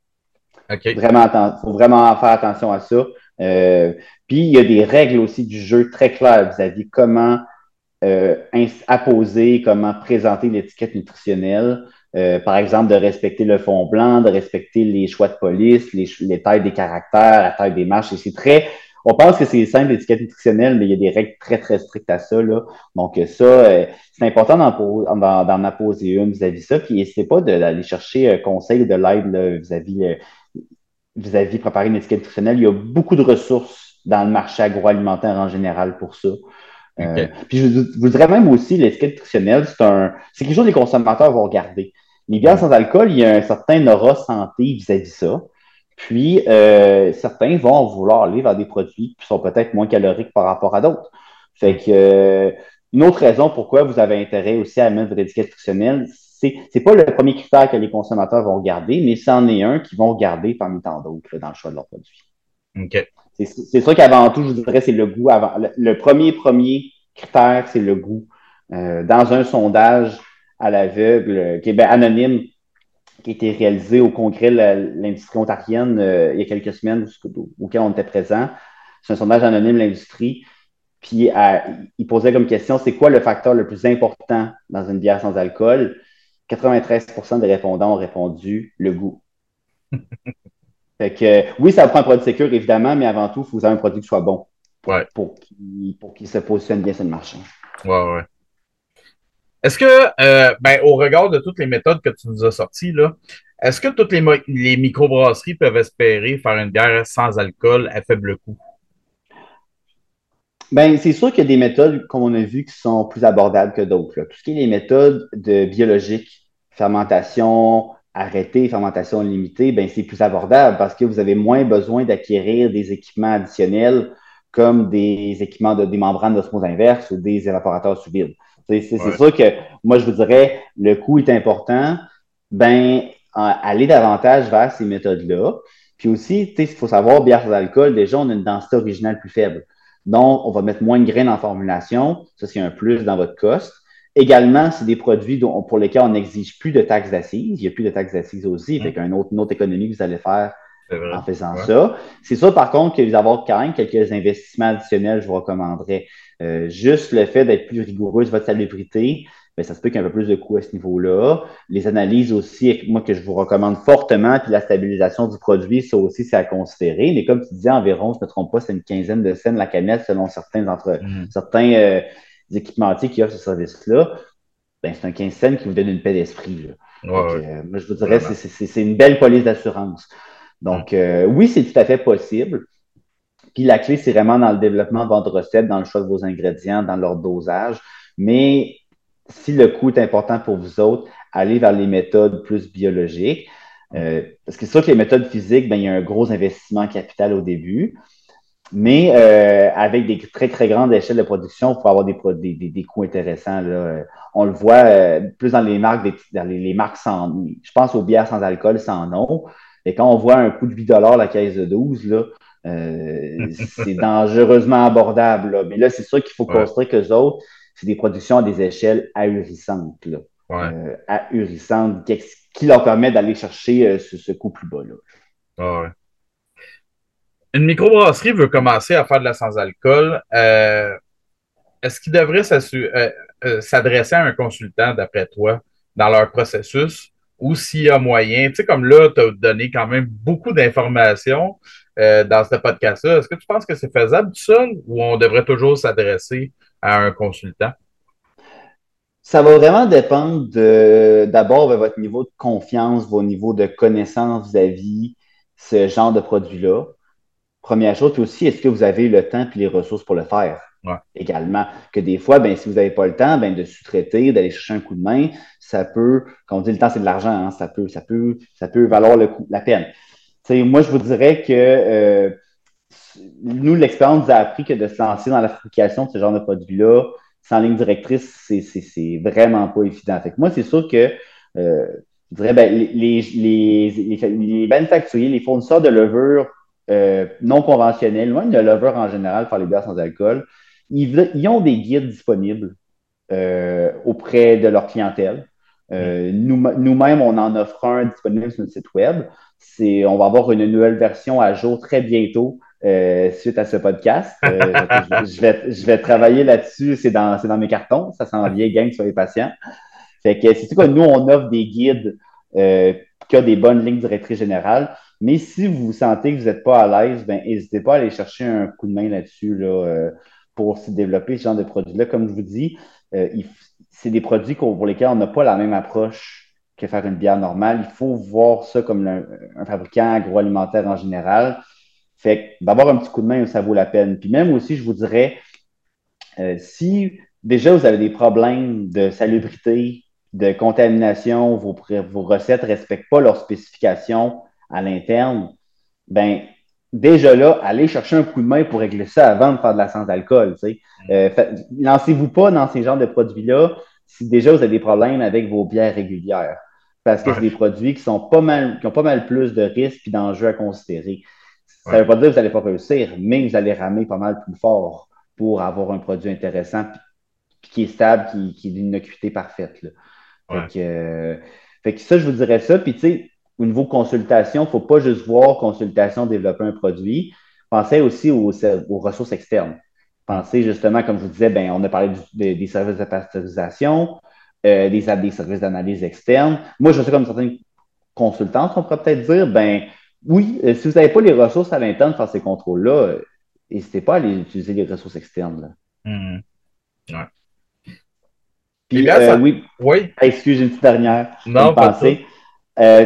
Vraiment, il faut vraiment faire attention à ça. Euh, puis, il y a des règles aussi du jeu très claires vis-à-vis comment euh, apposer, comment présenter l'étiquette nutritionnelle. Euh, par exemple, de respecter le fond blanc, de respecter les choix de police, les, les tailles des caractères, la taille des marches. C'est très on pense que c'est simple, l'étiquette nutritionnelle, mais il y a des règles très, très strictes à ça. Là. Donc, ça, euh, c'est important d'en apposer une vis-à-vis ça. Puis, n'hésitez pas d'aller chercher un conseil de l'aide vis-à-vis euh, vis-à-vis préparer une étiquette nutritionnelle. Il y a beaucoup de ressources dans le marché agroalimentaire en général pour ça. Euh, puis je vous dirais même aussi, l'étiquette nutritionnelle, c'est un c'est quelque chose que les consommateurs vont regarder. Les bières sans alcool, il y a un certain aura santé vis-à-vis -vis ça. Puis, euh, certains vont vouloir aller vers des produits qui sont peut-être moins caloriques par rapport à d'autres. Fait que, euh, une autre raison pourquoi vous avez intérêt aussi à mettre votre étiquette nutritionnelle, c'est, c'est pas le premier critère que les consommateurs vont regarder, mais c'en est un qu'ils vont regarder parmi tant d'autres dans le choix de leurs produits. OK. C'est, c'est sûr qu'avant tout, je vous dirais, c'est le goût. Avant, le, premier, premier critère, c'est le goût. Euh, dans un sondage à l'aveugle, qui est ben, anonyme, qui a été réalisé au congrès de l'industrie ontarienne euh, il y a quelques semaines auquel on était présent. C'est un sondage anonyme de l'industrie. Puis il posait comme question c'est quoi le facteur le plus important dans une bière sans alcool? 93% des répondants ont répondu le goût. <laughs> fait que, oui, ça prend un produit sécur, évidemment, mais avant tout, il faut avoir un produit qui soit bon pour qu'il se positionne bien sur le marché. Ouais, ouais. Est-ce que, euh, ben, au regard de toutes les méthodes que tu nous as sorties, là, est-ce que toutes les, microbrasseries peuvent espérer faire une bière sans alcool à faible coût? Ben, c'est sûr qu'il y a des méthodes, comme on a vu, qui sont plus abordables que d'autres. Tout ce qui est les méthodes de biologique, fermentation arrêtée, fermentation limitée, ben, c'est plus abordable parce que vous avez moins besoin d'acquérir des équipements additionnels comme des équipements de des membranes d'osmose inverse ou des évaporateurs sous vide. C'est sûr que moi, je vous dirais, le coût est important. Ben, aller davantage vers ces méthodes-là. Puis aussi, il faut savoir, bière sans alcool, déjà, on a une densité originale plus faible. Donc, on va mettre moins de graines en formulation. Ça, c'est un plus dans votre cost. Également, c'est des produits pour lesquels on n'exige plus de taxes d'assises. Il n'y a plus de taxes d'assises aussi. Fait qu'une autre, une autre économie que vous allez faire en faisant ça. C'est ça, par contre, que vous avez quand même quelques investissements additionnels, je vous recommanderais. Euh, juste le fait d'être plus rigoureux sur votre salubrité, mais ben, ça se peut qu'il y ait un peu plus de coûts à ce niveau-là. Les analyses aussi, moi, que je vous recommande fortement, puis la stabilisation du produit, ça aussi, c'est à considérer. Mais comme tu disais, environ, je ne me trompe pas, c'est une quinzaine de scènes la canette selon certains, entre, mm-hmm. certains euh, équipementiers qui offrent ce service-là. Ben, c'est un 15 cents qui vous donne une paix d'esprit. Euh, moi, je vous dirais, c'est une belle police d'assurance. Donc, euh, oui, c'est tout à fait possible. Puis la clé, c'est vraiment dans le développement de votre recette, dans le choix de vos ingrédients, dans leur dosage. Mais si le coût est important pour vous autres, allez vers les méthodes plus biologiques. Euh, parce que c'est sûr que les méthodes physiques, ben, il y a un gros investissement capital au début. Mais euh, avec des très, très grandes échelles de production, il faut avoir des, des, des, coûts intéressants. Là. On le voit euh, plus dans les marques, dans les, marques sans. Je pense aux bières sans alcool, sans nom. Et quand on voit un coût de 8 la caisse de 12, là, <laughs> c'est dangereusement abordable. Mais là, c'est sûr qu'il faut construire que autres c'est des productions à des échelles ahurissantes. Là. Euh, ahurissantes, qui leur permet d'aller chercher euh, ce, coût plus bas. Là. Une microbrasserie veut commencer à faire de la sans-alcool. Euh, est-ce qu'ils devraient s'adresser à un consultant, d'après toi, dans leur processus? Ou s'il y a moyen, tu sais, comme là, tu as donné quand même beaucoup d'informations dans ce podcast-là. Est-ce que tu penses que c'est faisable tout seul ou on devrait toujours s'adresser à un consultant? Ça va vraiment dépendre d'abord de, votre niveau de confiance, vos niveaux de connaissance vis-à-vis ce genre de produit-là. Première chose, aussi, est-ce que vous avez le temps et les ressources pour le faire? Également. Que des fois, ben, si vous n'avez pas le temps, ben, de sous-traiter, d'aller chercher un coup de main, ça peut, quand on dit le temps, c'est de l'argent, hein, ça, peut, ça, peut, ça peut valoir le coup, la peine. Moi, je vous dirais que euh, nous, l'expérience nous a appris que de se lancer dans la fabrication de ce genre de produit-là, sans ligne directrice, c'est vraiment pas évident. Fait moi, c'est sûr que euh, je dirais, ben, les, les, les, manufacturiers, les fournisseurs de levure euh, non conventionnels, loin de levure en général, faire les bières sans alcool, ils, ont des guides disponibles auprès de leur clientèle. Nous-mêmes, on en offre un disponible sur notre site web. On va avoir une nouvelle version à jour très bientôt euh, suite à ce podcast. Euh, <laughs> je, vais, je vais travailler là-dessus. C'est dans, dans mes cartons. Ça s'en vient, gang, soyez patients. Fait que c'est quoi, nous, on offre des guides euh, qui ont des bonnes lignes directrices générales. Mais si vous sentez que vous n'êtes pas à l'aise, ben, n'hésitez pas à aller chercher un coup de main là-dessus là, pour se développer ce genre de produits-là. Comme je vous dis, c'est des produits pour lesquels on n'a pas la même approche que faire une bière normale. Il faut voir ça comme un fabricant agroalimentaire en général. Fait d'avoir un petit coup de main, ça vaut la peine. Puis même aussi, je vous dirais, euh, si déjà vous avez des problèmes de salubrité, de contamination, vos, vos recettes ne respectent pas leurs spécifications à l'interne, ben déjà là, allez chercher un coup de main pour régler ça avant de faire de la sans-alcool. Euh, lancez-vous pas dans ces genres de produits-là si déjà vous avez des problèmes avec vos bières régulières. Parce que c'est des produits qui sont pas mal, qui ont pas mal plus de risques et d'enjeux à considérer. Ça ne veut pas dire que vous n'allez pas réussir, mais vous allez ramer pas mal plus fort pour avoir un produit intéressant qui est stable, qui, est d'une acuité parfaite. Euh, fait, que, ça, je vous dirais ça. Puis, tu sais, au niveau consultation, il ne faut pas juste voir consultation, développer un produit. Pensez aussi aux, ressources externes. Pensez justement, comme je vous disais, ben, on a parlé des services de pasteurisation, euh, des, des, services d'analyse externe. Moi, je sais comme certains consultants, on pourrait peut-être dire, ben oui, euh, si vous n'avez pas les ressources à l'interne pour faire ces contrôles-là, euh, n'hésitez pas à aller utiliser les ressources externes. Là. Mm-hmm. Puis, oui. oui. Excusez une petite dernière. Non, pas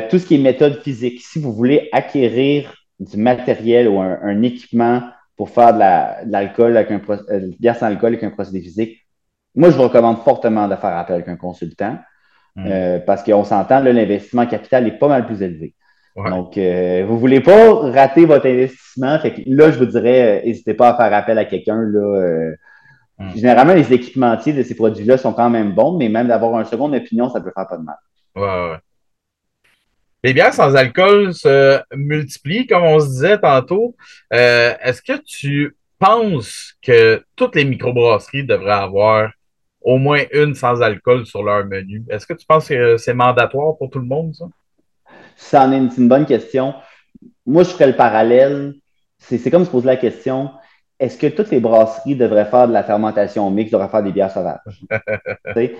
tout ce qui est méthode physique, si vous voulez acquérir du matériel ou un, équipement pour faire de l'alcool avec un bière sans alcool avec un procédé physique, moi, je vous recommande fortement de faire appel avec un consultant hmm. euh, parce qu'on s'entend, l'investissement capital est pas mal plus élevé. Donc, euh, vous ne voulez pas rater votre investissement. là, je vous dirais, euh, n'hésitez pas à faire appel à quelqu'un. Hmm. Généralement, les équipementiers de ces produits-là sont quand même bons, mais même d'avoir un second opinion, ça peut faire pas de mal. Ouais, Les bières sans alcool se multiplient, comme on se disait tantôt. Est-ce que tu penses que toutes les microbrasseries devraient avoir au moins une sans alcool sur leur menu. Est-ce que tu penses que c'est mandatoire pour tout le monde, ça? Ça est une, bonne question. Moi, je ferais le parallèle. C'est comme se poser la question est-ce que toutes les brasseries devraient faire de la fermentation mixte, devraient faire des bières sauvages? <laughs>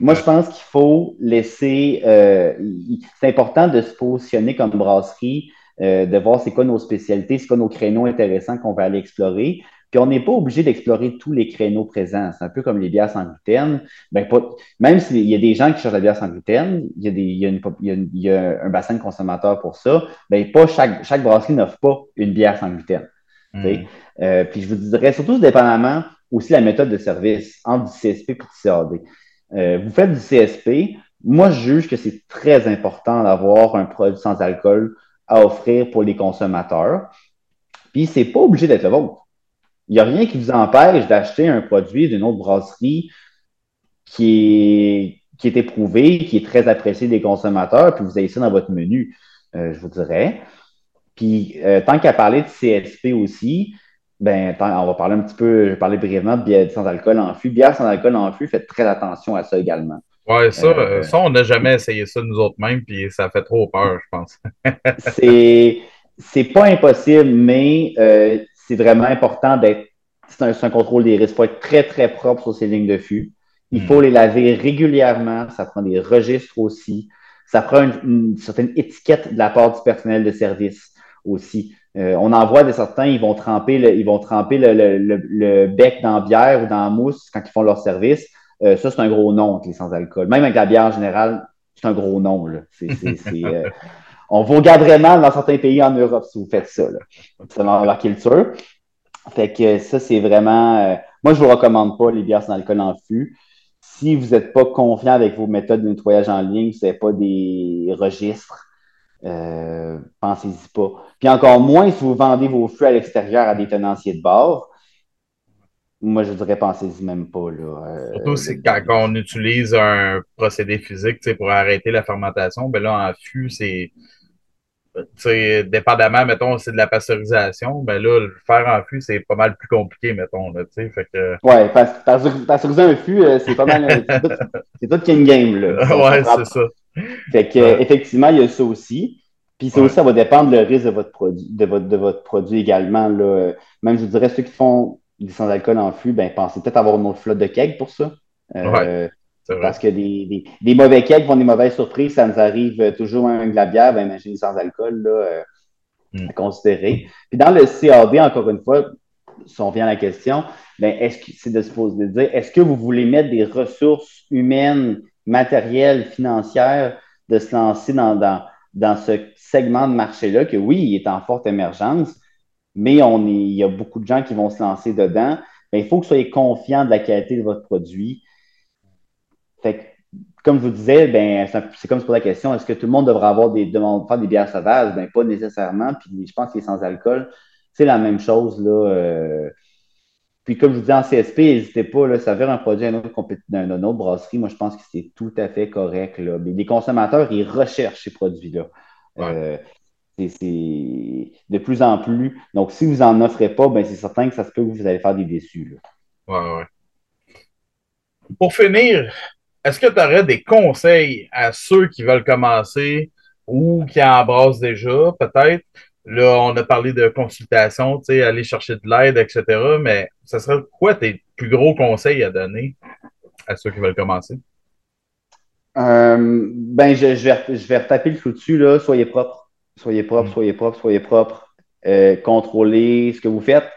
moi, je pense qu'il faut laisser. Euh, c'est important de se positionner comme brasserie, euh, de voir c'est quoi nos spécialités, c'est quoi nos créneaux intéressants qu'on va aller explorer. Puis on n'est pas obligé d'explorer tous les créneaux présents. C'est un peu comme les bières sans gluten. Ben, même s'il y a des gens qui cherchent la bière sans gluten, il y a, des, il y a, un bassin de consommateurs pour ça, ben, pas chaque, chaque brasserie n'offre pas une bière sans gluten. Hmm. Euh, puis je vous dirais, surtout dépendamment aussi la méthode de service entre du CSP et du CAD. Euh, vous faites du CSP, moi je juge que c'est très important d'avoir un produit sans alcool à offrir pour les consommateurs. Puis c'est pas obligé d'être le vôtre. Il n'y a rien qui vous empêche d'acheter un produit d'une autre brasserie qui est, qui est éprouvé, qui est très apprécié des consommateurs, puis vous avez ça dans votre menu, euh, je vous dirais. Puis, euh, tant qu'à parler de CSP aussi, ben, on va parler un petit peu, je vais parler brièvement de bière sans alcool en fût. Bière sans alcool en fût, faites très attention à ça également. Oui, ça, euh, ça, on n'a jamais essayé ça nous autres mêmes, puis ça fait trop peur, je pense. <laughs> c'est, c'est pas impossible, mais c'est vraiment important d'être. C'est un, contrôle des risques. Il faut être très, très propre sur ces lignes de fût. Il faut hmm. les laver régulièrement. Ça prend des registres aussi. Ça prend une, certaine étiquette de la part du personnel de service aussi. Euh, on en voit des certains, ils vont tremper le, ils vont tremper le, bec dans la bière ou dans la mousse quand ils font leur service. Euh, ça, c'est un gros nom, les sans-alcool. Même avec la bière en général, c'est un gros nom. C'est, euh, <laughs> on vous regarderait mal dans certains pays en Europe si vous faites ça, là, selon leur culture. Fait que ça, c'est vraiment. Euh, moi, je ne vous recommande pas les bières sans alcool en fût. Si vous n'êtes pas confiant avec vos méthodes de nettoyage en ligne, vous n'avez pas des registres, euh, pensez-y pas. Puis encore moins si vous vendez vos fûts à l'extérieur à des tenanciers de bord. Moi, je dirais, pensez-y même pas. Là. Euh, Surtout c'est quand, on utilise un procédé physique pour arrêter la fermentation, ben là, en fût, c'est dépendamment, mettons, c'est de la pasteurisation, ben là, le faire en fût, c'est pas mal plus compliqué, mettons, là, tu sais, fait que... Ouais, pasteuriser un fût, euh, c'est pas mal... Euh, c'est tout, qu'une game, là. <laughs> ouais, c'est ça. Fait que, effectivement, il y a ça aussi. Puis ça aussi, ça va dépendre le risque de votre produit, de votre, de votre produit également, là. Même, je vous dirais, ceux qui font du sans-alcool en fût, ben, pensez peut-être avoir une autre flotte de keg pour ça. Euh, parce que des, des, mauvais kegs font des mauvaises surprises, ça nous arrive toujours avec de la bière, ben imaginez sans alcool, là, euh, hmm. à considérer. Puis dans le CAD, encore une fois, si on vient à la question, ben est-ce que c'est de se poser de dire, est-ce que vous voulez mettre des ressources humaines, matérielles, financières, de se lancer dans, dans, dans ce segment de marché-là, que oui, il est en forte émergence, mais on est, il y a beaucoup de gens qui vont se lancer dedans. Ben, il faut que vous soyez confiant de la qualité de votre produit comme je vous disais, ben, c'est comme se poser la question, est-ce que tout le monde devrait avoir des demandes, faire des bières sauvages? Ben, pas nécessairement. Puis je pense que sans alcool, c'est la même chose. Là, euh. Puis comme je vous dis en CSP, n'hésitez pas, là, ça fait un produit d'une autre, autre, brasserie. Moi, je pense que c'est tout à fait correct. Là. Mais les consommateurs, ils recherchent ces produits-là. Euh, c'est de plus en plus. Donc, si vous n'en offrez pas, ben, c'est certain que ça se peut que vous allez faire des déçus. Là. Ouais, ouais. Pour finir, est-ce que tu aurais des conseils à ceux qui veulent commencer ou qui embrassent déjà, peut-être, Là, on a parlé de consultation, aller chercher de l'aide, etc. Mais ce serait quoi tes plus gros conseils à donner à ceux qui veulent commencer? Euh, ben, je, vais, je vais retaper le flou dessus, là. Soyez propre. Soyez propre, mm. soyez propre, soyez propre. Euh, contrôlez ce que vous faites.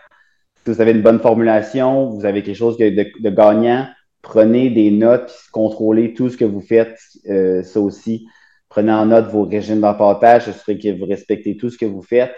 Si vous avez une bonne formulation, vous avez quelque chose de, gagnant, prenez des notes, contrôlez tout ce que vous faites, euh, ça aussi. Prenez en note vos régimes d'empattage, assurez que vous respectez tout ce que vous faites.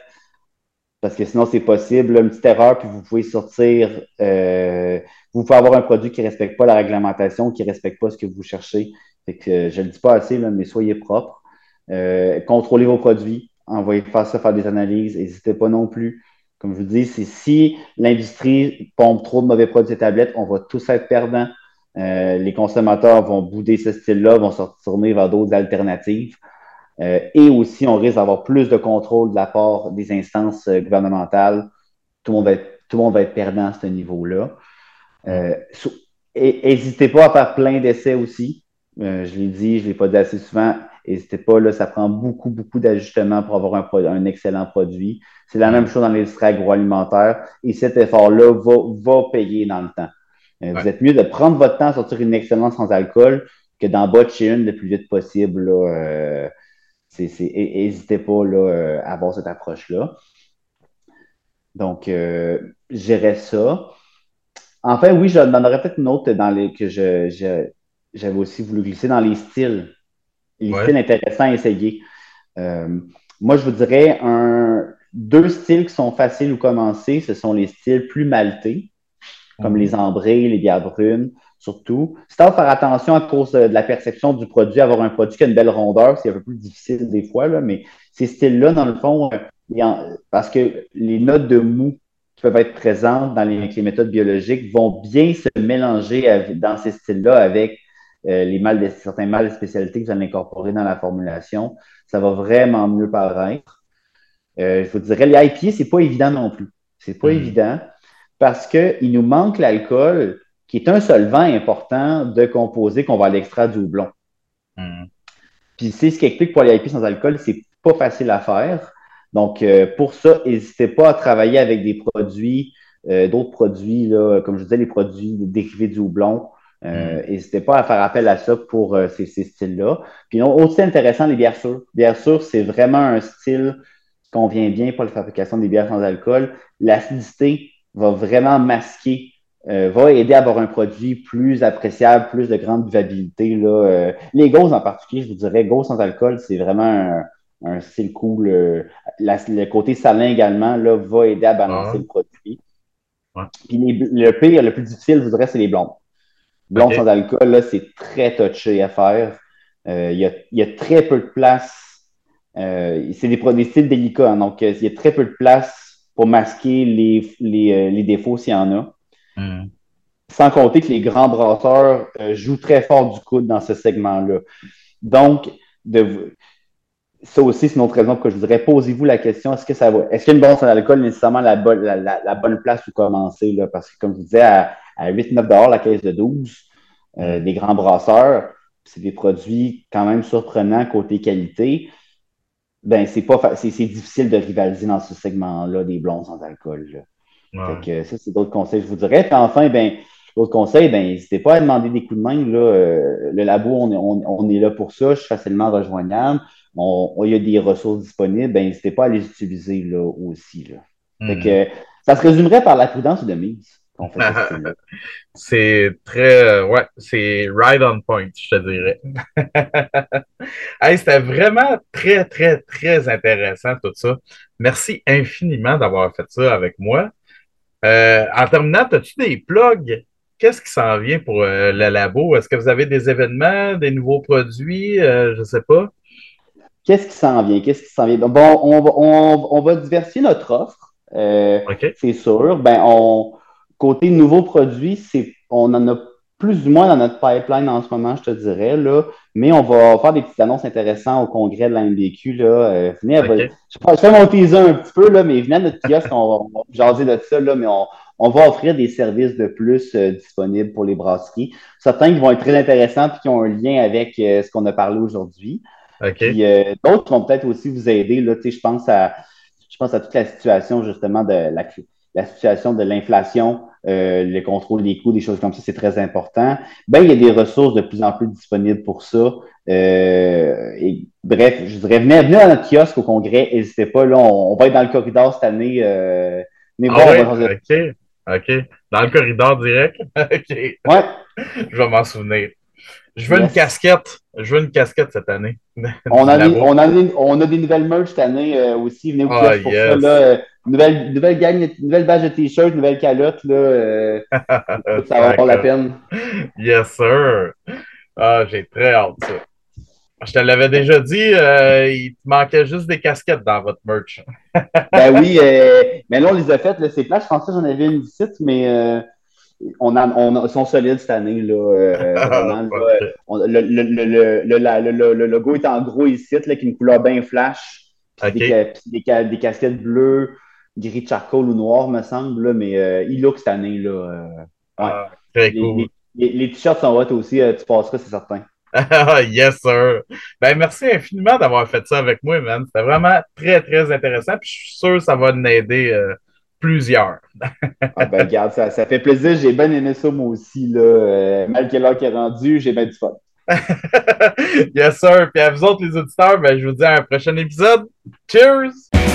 Parce que sinon, c'est possible. Une petite erreur, puis vous pouvez sortir. Euh, vous pouvez avoir un produit qui ne respecte pas la réglementation, qui ne respecte pas ce que vous cherchez. que, je ne le dis pas assez, mais soyez propre. Euh, contrôlez vos produits. Envoyez faire ça, faire des analyses. N'hésitez pas non plus. Comme je vous dis, si l'industrie pompe trop de mauvais produits et tablettes, on va tous être perdants. Euh, les consommateurs vont bouder ce style-là, vont se tourner vers d'autres alternatives. Euh, et aussi, on risque d'avoir plus de contrôle de la part des instances euh, gouvernementales. Tout le monde va être, perdant à ce niveau-là. n'hésitez pas à faire plein d'essais aussi. je l'ai dit, je ne l'ai pas dit assez souvent. N'hésitez pas, là, ça prend beaucoup, beaucoup d'ajustements pour avoir un, un excellent produit. C'est la même chose dans l'industrie agroalimentaire. Et cet effort-là va, va payer dans le temps. Euh, vous êtes mieux de prendre votre temps à sortir une excellence sans alcool que d'en botcher une le plus vite possible. N'hésitez euh, pas là, euh, à avoir cette approche-là. Donc, gérer ça. Enfin, oui, j'en aurais peut-être une autre dans les, que j'avais aussi voulu glisser dans les styles. Les styles intéressants à essayer. moi, je vous dirais un, deux styles qui sont faciles à commencer. Ce sont les styles plus maltais comme les ambrés, les bières brunes, surtout. C'est à faire attention à cause de la perception du produit, avoir un produit qui a une belle rondeur, c'est un peu plus difficile des fois, là, mais ces styles-là, dans le fond, euh, parce que les notes de mou qui peuvent être présentes dans les, méthodes biologiques vont bien se mélanger dans ces styles-là avec euh, les mâles certains mâles de spécialité que vous allez incorporer dans la formulation. Ça va vraiment mieux paraître. Euh, je vous dirais, les IPA, c'est pas évident non plus. C'est pas mm. évident parce qu'il nous manque l'alcool, qui est un solvant important de composer qu'on va à l'extrait du houblon. Hmm. Puis c'est ce qui explique pour les IP sans alcool, c'est pas facile à faire. Donc, euh, pour ça, n'hésitez pas à travailler avec des produits, euh, d'autres produits, là, comme je disais, les produits dérivés du houblon. Euh, hmm. N'hésitez pas à faire appel à ça pour ces, styles-là. Puis aussi intéressant, les bières sûres. Bières sûres, c'est vraiment un style qui convient bien pour la fabrication des bières sans alcool. L'acidité va vraiment masquer, euh, va aider à avoir un produit plus appréciable, plus de grande vivabilité. Là. Euh, les gauzes en particulier, je vous dirais, gauzes sans alcool, c'est vraiment un, style cool. Euh, le côté salin également là, va aider à balancer le produit. Puis le pire, le plus difficile, je vous dirais, c'est les blondes. Blondes sans alcool, là, c'est très touché à faire. Il y, a, y, a, très peu de place. c'est des, des styles délicats, hein, donc il y a très peu de place pour masquer les, euh, les, défauts s'il y en a. Hmm. Sans compter que les grands brasseurs euh, jouent très fort du coude dans ce segment-là. Donc, de, ça aussi, c'est une autre raison que je voudrais. Posez-vous la question est-ce que ça va Est-ce qu'une bonne sans alcool nécessairement la, bonne, la, bonne place pour commencer là? Parce que, comme je vous disais, à, 8-9 la caisse de 12, euh, des grands brasseurs, c'est des produits quand même surprenants côté qualité ben c'est pas c'est difficile de rivaliser dans ce segment-là des blonds sans alcool. que, ça, c'est d'autres conseils, je vous dirais. Puis enfin, ben, l'autre conseil, ben, n'hésitez pas à demander des coups de main. Là, euh, le labo, on est, on, est, là pour ça, je suis facilement rejoignable. il y a des ressources disponibles, ben, n'hésitez pas à les utiliser là, aussi. Là. Fait hmm. que, ça se résumerait par la prudence de mise. <laughs> c'est très, euh, ouais, c'est right on point, je te dirais. <laughs> C'était vraiment très, très, très intéressant tout ça. Merci infiniment d'avoir fait ça avec moi. Euh, en terminant, as-tu des plugs? Qu'est-ce qui s'en vient pour euh, le labo? Est-ce que vous avez des événements, des nouveaux produits? je ne sais pas. Qu'est-ce qui s'en vient? Qu'est-ce qui s'en vient? Bon, on va, on, va diversifier notre offre. C'est sûr. Ben, on, Côté nouveaux produits, on en a plus ou moins dans notre pipeline en ce moment, je te dirais, là, mais on va faire des petites annonces intéressantes au congrès de la MBQ. Là. Euh, venez, je, fais mon teaser un petit peu, là, mais venez à notre kiosque, on va, jaser de ça, là, mais on, va offrir des services de plus euh, disponibles pour les brasseries. Certains qui vont être très intéressants et qui ont un lien avec euh, ce qu'on a parlé aujourd'hui. Puis d'autres vont peut-être aussi vous aider. Là, je pense à je pense à toute la situation justement de la, la situation de l'inflation, euh, le contrôle des coûts, des choses comme ça, c'est très important. Ben, il y a des ressources de plus en plus disponibles pour ça. Euh, et, bref, je dirais, venez, venez à notre kiosque au congrès, n'hésitez pas. Là, on, va être dans le corridor cette année. Euh, ah OK. OK. Dans le corridor direct? <laughs> OK. Ouais. je vais m'en souvenir. Je veux une casquette. Je veux une casquette cette année. <laughs> on, a des, on, a on a des nouvelles merch cette année euh, aussi. Venez au ah, pour ça. Là, euh, nouvelle, nouvelle gang, nouvelle badge de t-shirt, nouvelle calotte. Là, euh, <laughs> ça va avoir la peine. Yes, sir. Ah, j'ai très hâte ça. Je te l'avais déjà dit, il te manquait juste des casquettes dans votre merch. <laughs> ben oui, mais là, on les a faites. C'est plat. Je pensais que j'en avais une site, mais on, a, on sont solides cette année. Là, le, logo est en gros ici, là, qui une couleur bien flash. Des, des, casquettes bleues, gris charcoal ou noir, me semble, mais euh, il look cette année. Là, euh, ah, très cool. Les, t-shirts sont hot aussi, euh, tu passeras, c'est certain. <laughs> yes, sir. Ben, merci infiniment d'avoir fait ça avec moi, man. C'était vraiment très, très intéressant. Puis je suis sûr que ça va nous aider plusieurs. <laughs> ah ben, regarde, ça, ça fait plaisir. J'ai bien aimé ça, moi aussi. Là. Euh, malgré l'heure qui est rendu, j'ai bien du fun. <laughs> yes, sir. Puis à vous autres, les auditeurs, ben, je vous dis à un prochain épisode. Cheers!